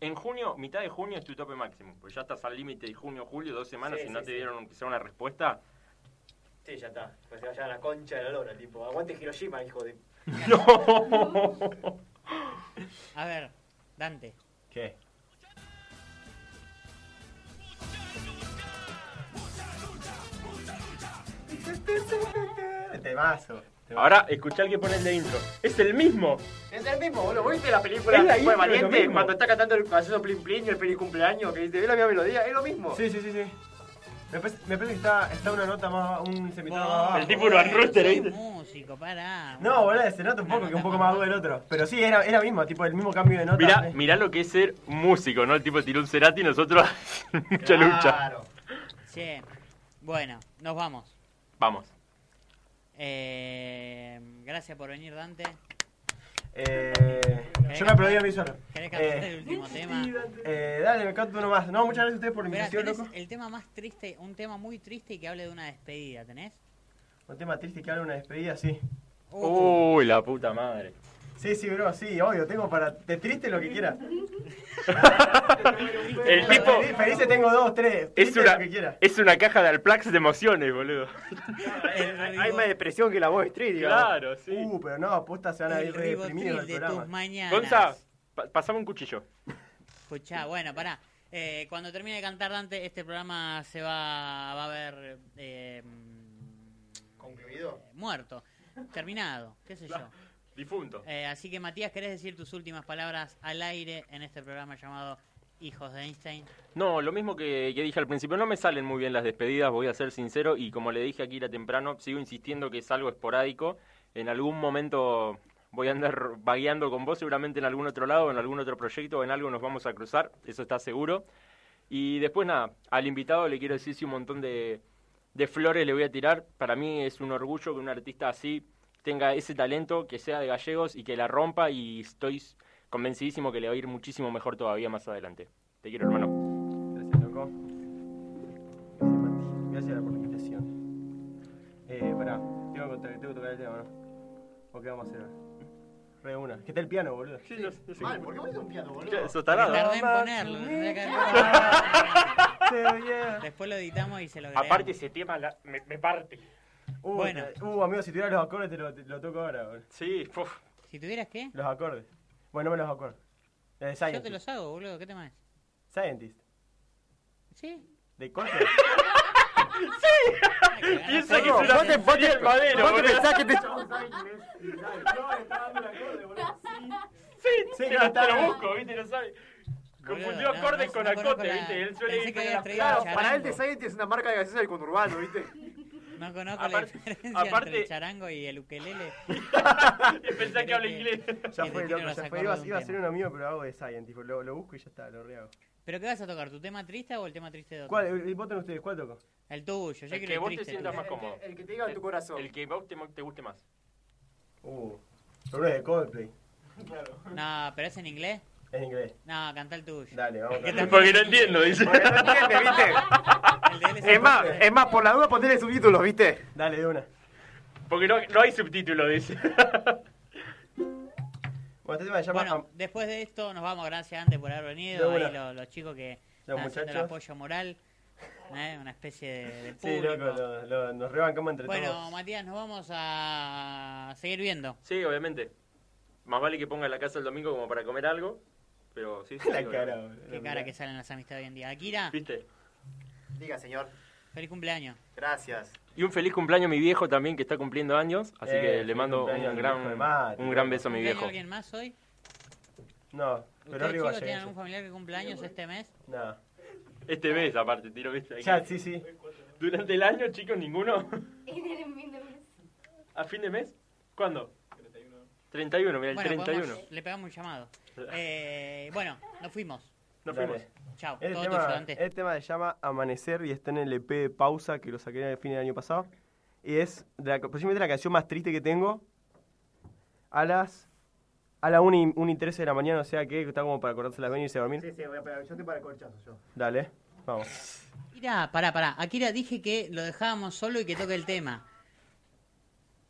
En junio, mitad de junio es tu tope máximo. Pues ya estás al límite de junio, julio, dos semanas. Sí, si no sí, te sí. dieron aunque sea una respuesta. Sí, ya está. Pues se vaya a la concha de la lora, tipo. Aguante Hiroshima, hijo de. [LAUGHS] ¡No! A ver, Dante. ¿Qué? Temazo. temazo. Ahora escuchá al que pone el de intro. Es el mismo. Es el mismo, boludo. ¿Viste la película Es la Fue intro, es lo Valiente? Cuando está cantando el payaso Plin Plin y el feliz cumpleaños, que dice, ve la misma melodía, es lo mismo. Sí, sí, sí, sí. Me parece, me parece que está, está una nota más, un semitono más abajo. El tipo Urban Rooster, ¿viste? músico, pará. No, boludo, se nota un poco que un poco más agudo el otro. Pero sí, era, era mismo, tipo el mismo cambio de nota. Mirá, Eh. mirá lo que es ser músico, ¿no? El tipo tiró un Cerati y nosotros [LAUGHS] mucha lucha. Che, bueno, nos vamos. Vamos. Eh, gracias por venir, Dante. Eh, yo me aplaudí a mí solo. ¿Querés cantar Eh, el último tema? eh, dale, me canto uno más. No, muchas gracias a ustedes por la invitación, loco. el tema más triste, un tema muy triste y que hable de una despedida, ¿tenés? Un tema triste que habla de una despedida, sí. Uy, la puta madre. Sí, sí, bro, sí, obvio, tengo para... De triste lo que quiera. [LAUGHS] El tipo Felices tengo dos, tres. es una, lo que quiera. es una caja de Alplax de emociones, boludo. Hay, hay más depresión que la voz Street, digamos. Claro, sí. Uh, pero no, aposta se van a El ir re deprimidos ribotril del de tus programa. mañanas. Gonza, pa- pasame un cuchillo. Escuchá, bueno, pará. Eh, cuando termine de cantar Dante, este programa se va, va a ver eh, ¿Concluido? muerto, terminado, qué sé yo. Difunto. Eh, así que Matías, ¿querés decir tus últimas palabras al aire en este programa llamado Hijos de Einstein? No, lo mismo que, que dije al principio, no me salen muy bien las despedidas, voy a ser sincero, y como le dije aquí era temprano, sigo insistiendo que es algo esporádico. En algún momento voy a andar vagueando con vos, seguramente en algún otro lado, en algún otro proyecto, en algo nos vamos a cruzar, eso está seguro. Y después nada, al invitado le quiero decir si un montón de, de flores le voy a tirar. Para mí es un orgullo que un artista así tenga ese talento, que sea de gallegos y que la rompa y estoy convencidísimo que le va a ir muchísimo mejor todavía más adelante. Te quiero, hermano. Gracias, loco. Gracias, Mati. Gracias por la invitación. Eh, pará, tengo que, tengo que tocar el tema, ¿no? ¿O qué vamos a hacer ahora? Re una. ¿Qué tal el piano, boludo? Sí, no, no sé. Mal, ¿por qué pones un piano, boludo? ¿Qué? ¿Sos tarado? Tardé en ponerlo. [LAUGHS] Después lo editamos y se lo agregamos. Aparte ese tema la- me, me parte. Uh, Bueno. uh, amigo, si tuvieras los acordes te lo, te lo toco ahora, boludo. Sí, uf. Si tuvieras qué, Los acordes. Bueno, no me los acuerdo. Eh, yo te los hago, boludo. ¿Qué tema es? Scientist. Sí. ¿De corte? [LAUGHS] Piensa que No, es una vos te- te- el madero. vos te boludo. pensás que te- Sí, Sí, te, no, lo, busco, ¿viste? No sabe. Confundió acordes no- con acote, la- ¿viste? Él suele ir Claro, para él de Scientist es una marca de gaseosa del conurbano, ¿viste? No conozco Aparte- la diferencia aparte- entre el charango y el ukelele. [LAUGHS] Y pensá que habla inglés. Ya te fue, loco, ya fue. Iba, a ser uno mío, pero hago de Scientist. Lo, lo busco y ya está, lo rehago. ¿Pero qué vas a tocar? ¿Tu tema triste o el tema triste de otro? ¿Cuál? Voten ustedes, ¿cuál toco? El tuyo, yo El que el vos te triste. sientas tuyo. más cómodo. El que te diga en tu corazón. El que vos te, te guste más. Uh, es de Coldplay. No, pero es en inglés. En inglés. No, canta el tuyo. Dale, vamos. [LAUGHS] Porque no entiendo, dice. Porque no entiende, ¿viste? Es más, es más, por la duda ponerle subtítulos, ¿viste? Dale, de una. Porque no, no hay subtítulo, dice. [LAUGHS] Bueno, este tema se llama... Bueno, después de esto nos vamos. Gracias, Ante, por haber venido. Ahí los, los chicos que Los están haciendo el apoyo moral. ¿eh? Una especie de, de Sí, público. loco, lo- lo- nos rebancamos entre bueno, todos. Matías, nos vamos a seguir viendo. Sí, obviamente. Más vale que ponga la casa el domingo como para comer algo. Pero sí, sí. [LAUGHS] La cara. Qué cara que salen las amistades hoy en día. Akira, ¿Viste? Diga, señor. feliz cumpleaños. Gracias. Y un feliz cumpleaños a mi viejo también, que está cumpliendo años. Así Eh, que le mando cumpleaños un gran, un gran beso a mi ¿Cumpleaños viejo. alguien más hoy? No, pero ¿Ustedes arriba chicos tienen algún familiar que cumple años este mes? No. Este mes, aparte, tiro, ¿viste? Ya, sí, sí. Durante el año, chicos, ninguno. [LAUGHS] En el fin de mes. ¿A fin de mes? ¿Cuándo? 31, mira, el Bueno, 31. podemos- le pegamos un llamado. [LAUGHS] Eh, bueno, nos fuimos. Nos Dale. Chao, Este todo tema, tuyo, Dante. este tema se llama Amanecer y está en el EP de Pausa que lo saqué en el fin del año pasado. Y es de la, posiblemente la canción más triste que tengo a las a la 1 y, 1 y 13 de la mañana, o sea que está como para cortarse las venas y a dormir. Sí, sí, voy a pegar. Yo estoy para el corchazo, yo. Dale, vamos. Mira, pará, pará. Akira dije que lo dejábamos solo y que toque el tema.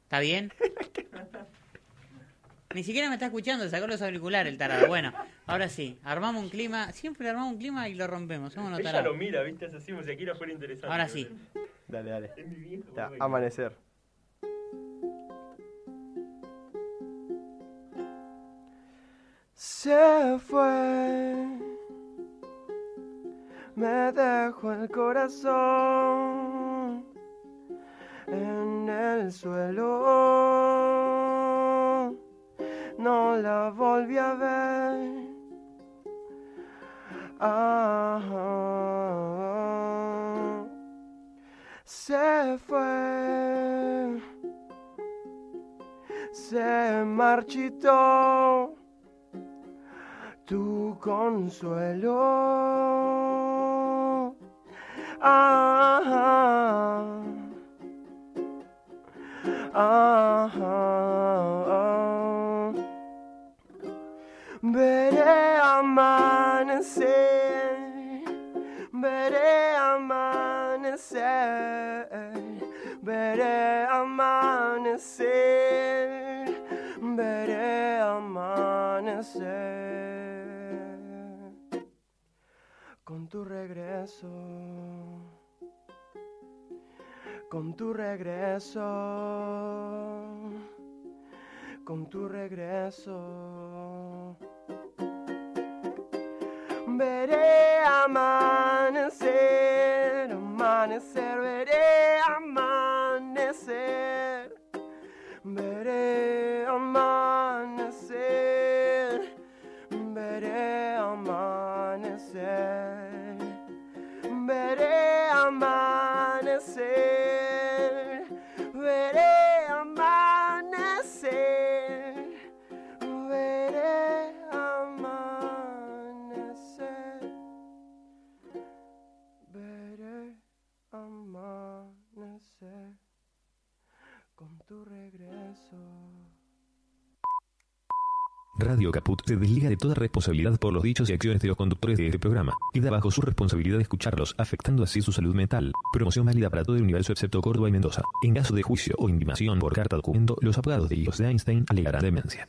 ¿Está bien? [LAUGHS] Ni siquiera me está escuchando, sacó los auriculares el tarado. Bueno, ahora sí, armamos un clima. Siempre armamos un clima y lo rompemos. Somos unos Ella tarados. lo mira, ¿viste? Es así como si Akira fuera interesante. Ahora sí. Dale, dale. Es mi viejo. Ya, boludo. amanecer. Se fue, me dejó el corazón en el suelo, no la volví a ver. Ah, se fue, se marchitó tu consuelo. Ah, ah, ah. Amanecer, veré amanecer, veré amanecer, veré amanecer. Con tu regreso, con tu regreso, con tu regreso. Veré amanecer, amanecer, veré amanecer. Veré amanecer, Radio Caput se desliga de toda responsabilidad por los dichos y acciones de los conductores de este programa. Queda bajo su responsabilidad escucharlos, afectando así su salud mental. Promoción válida para todo el universo excepto Córdoba y Mendoza. En caso de juicio o intimación por carta documento, los abogados de hijos de Einstein alegarán demencia.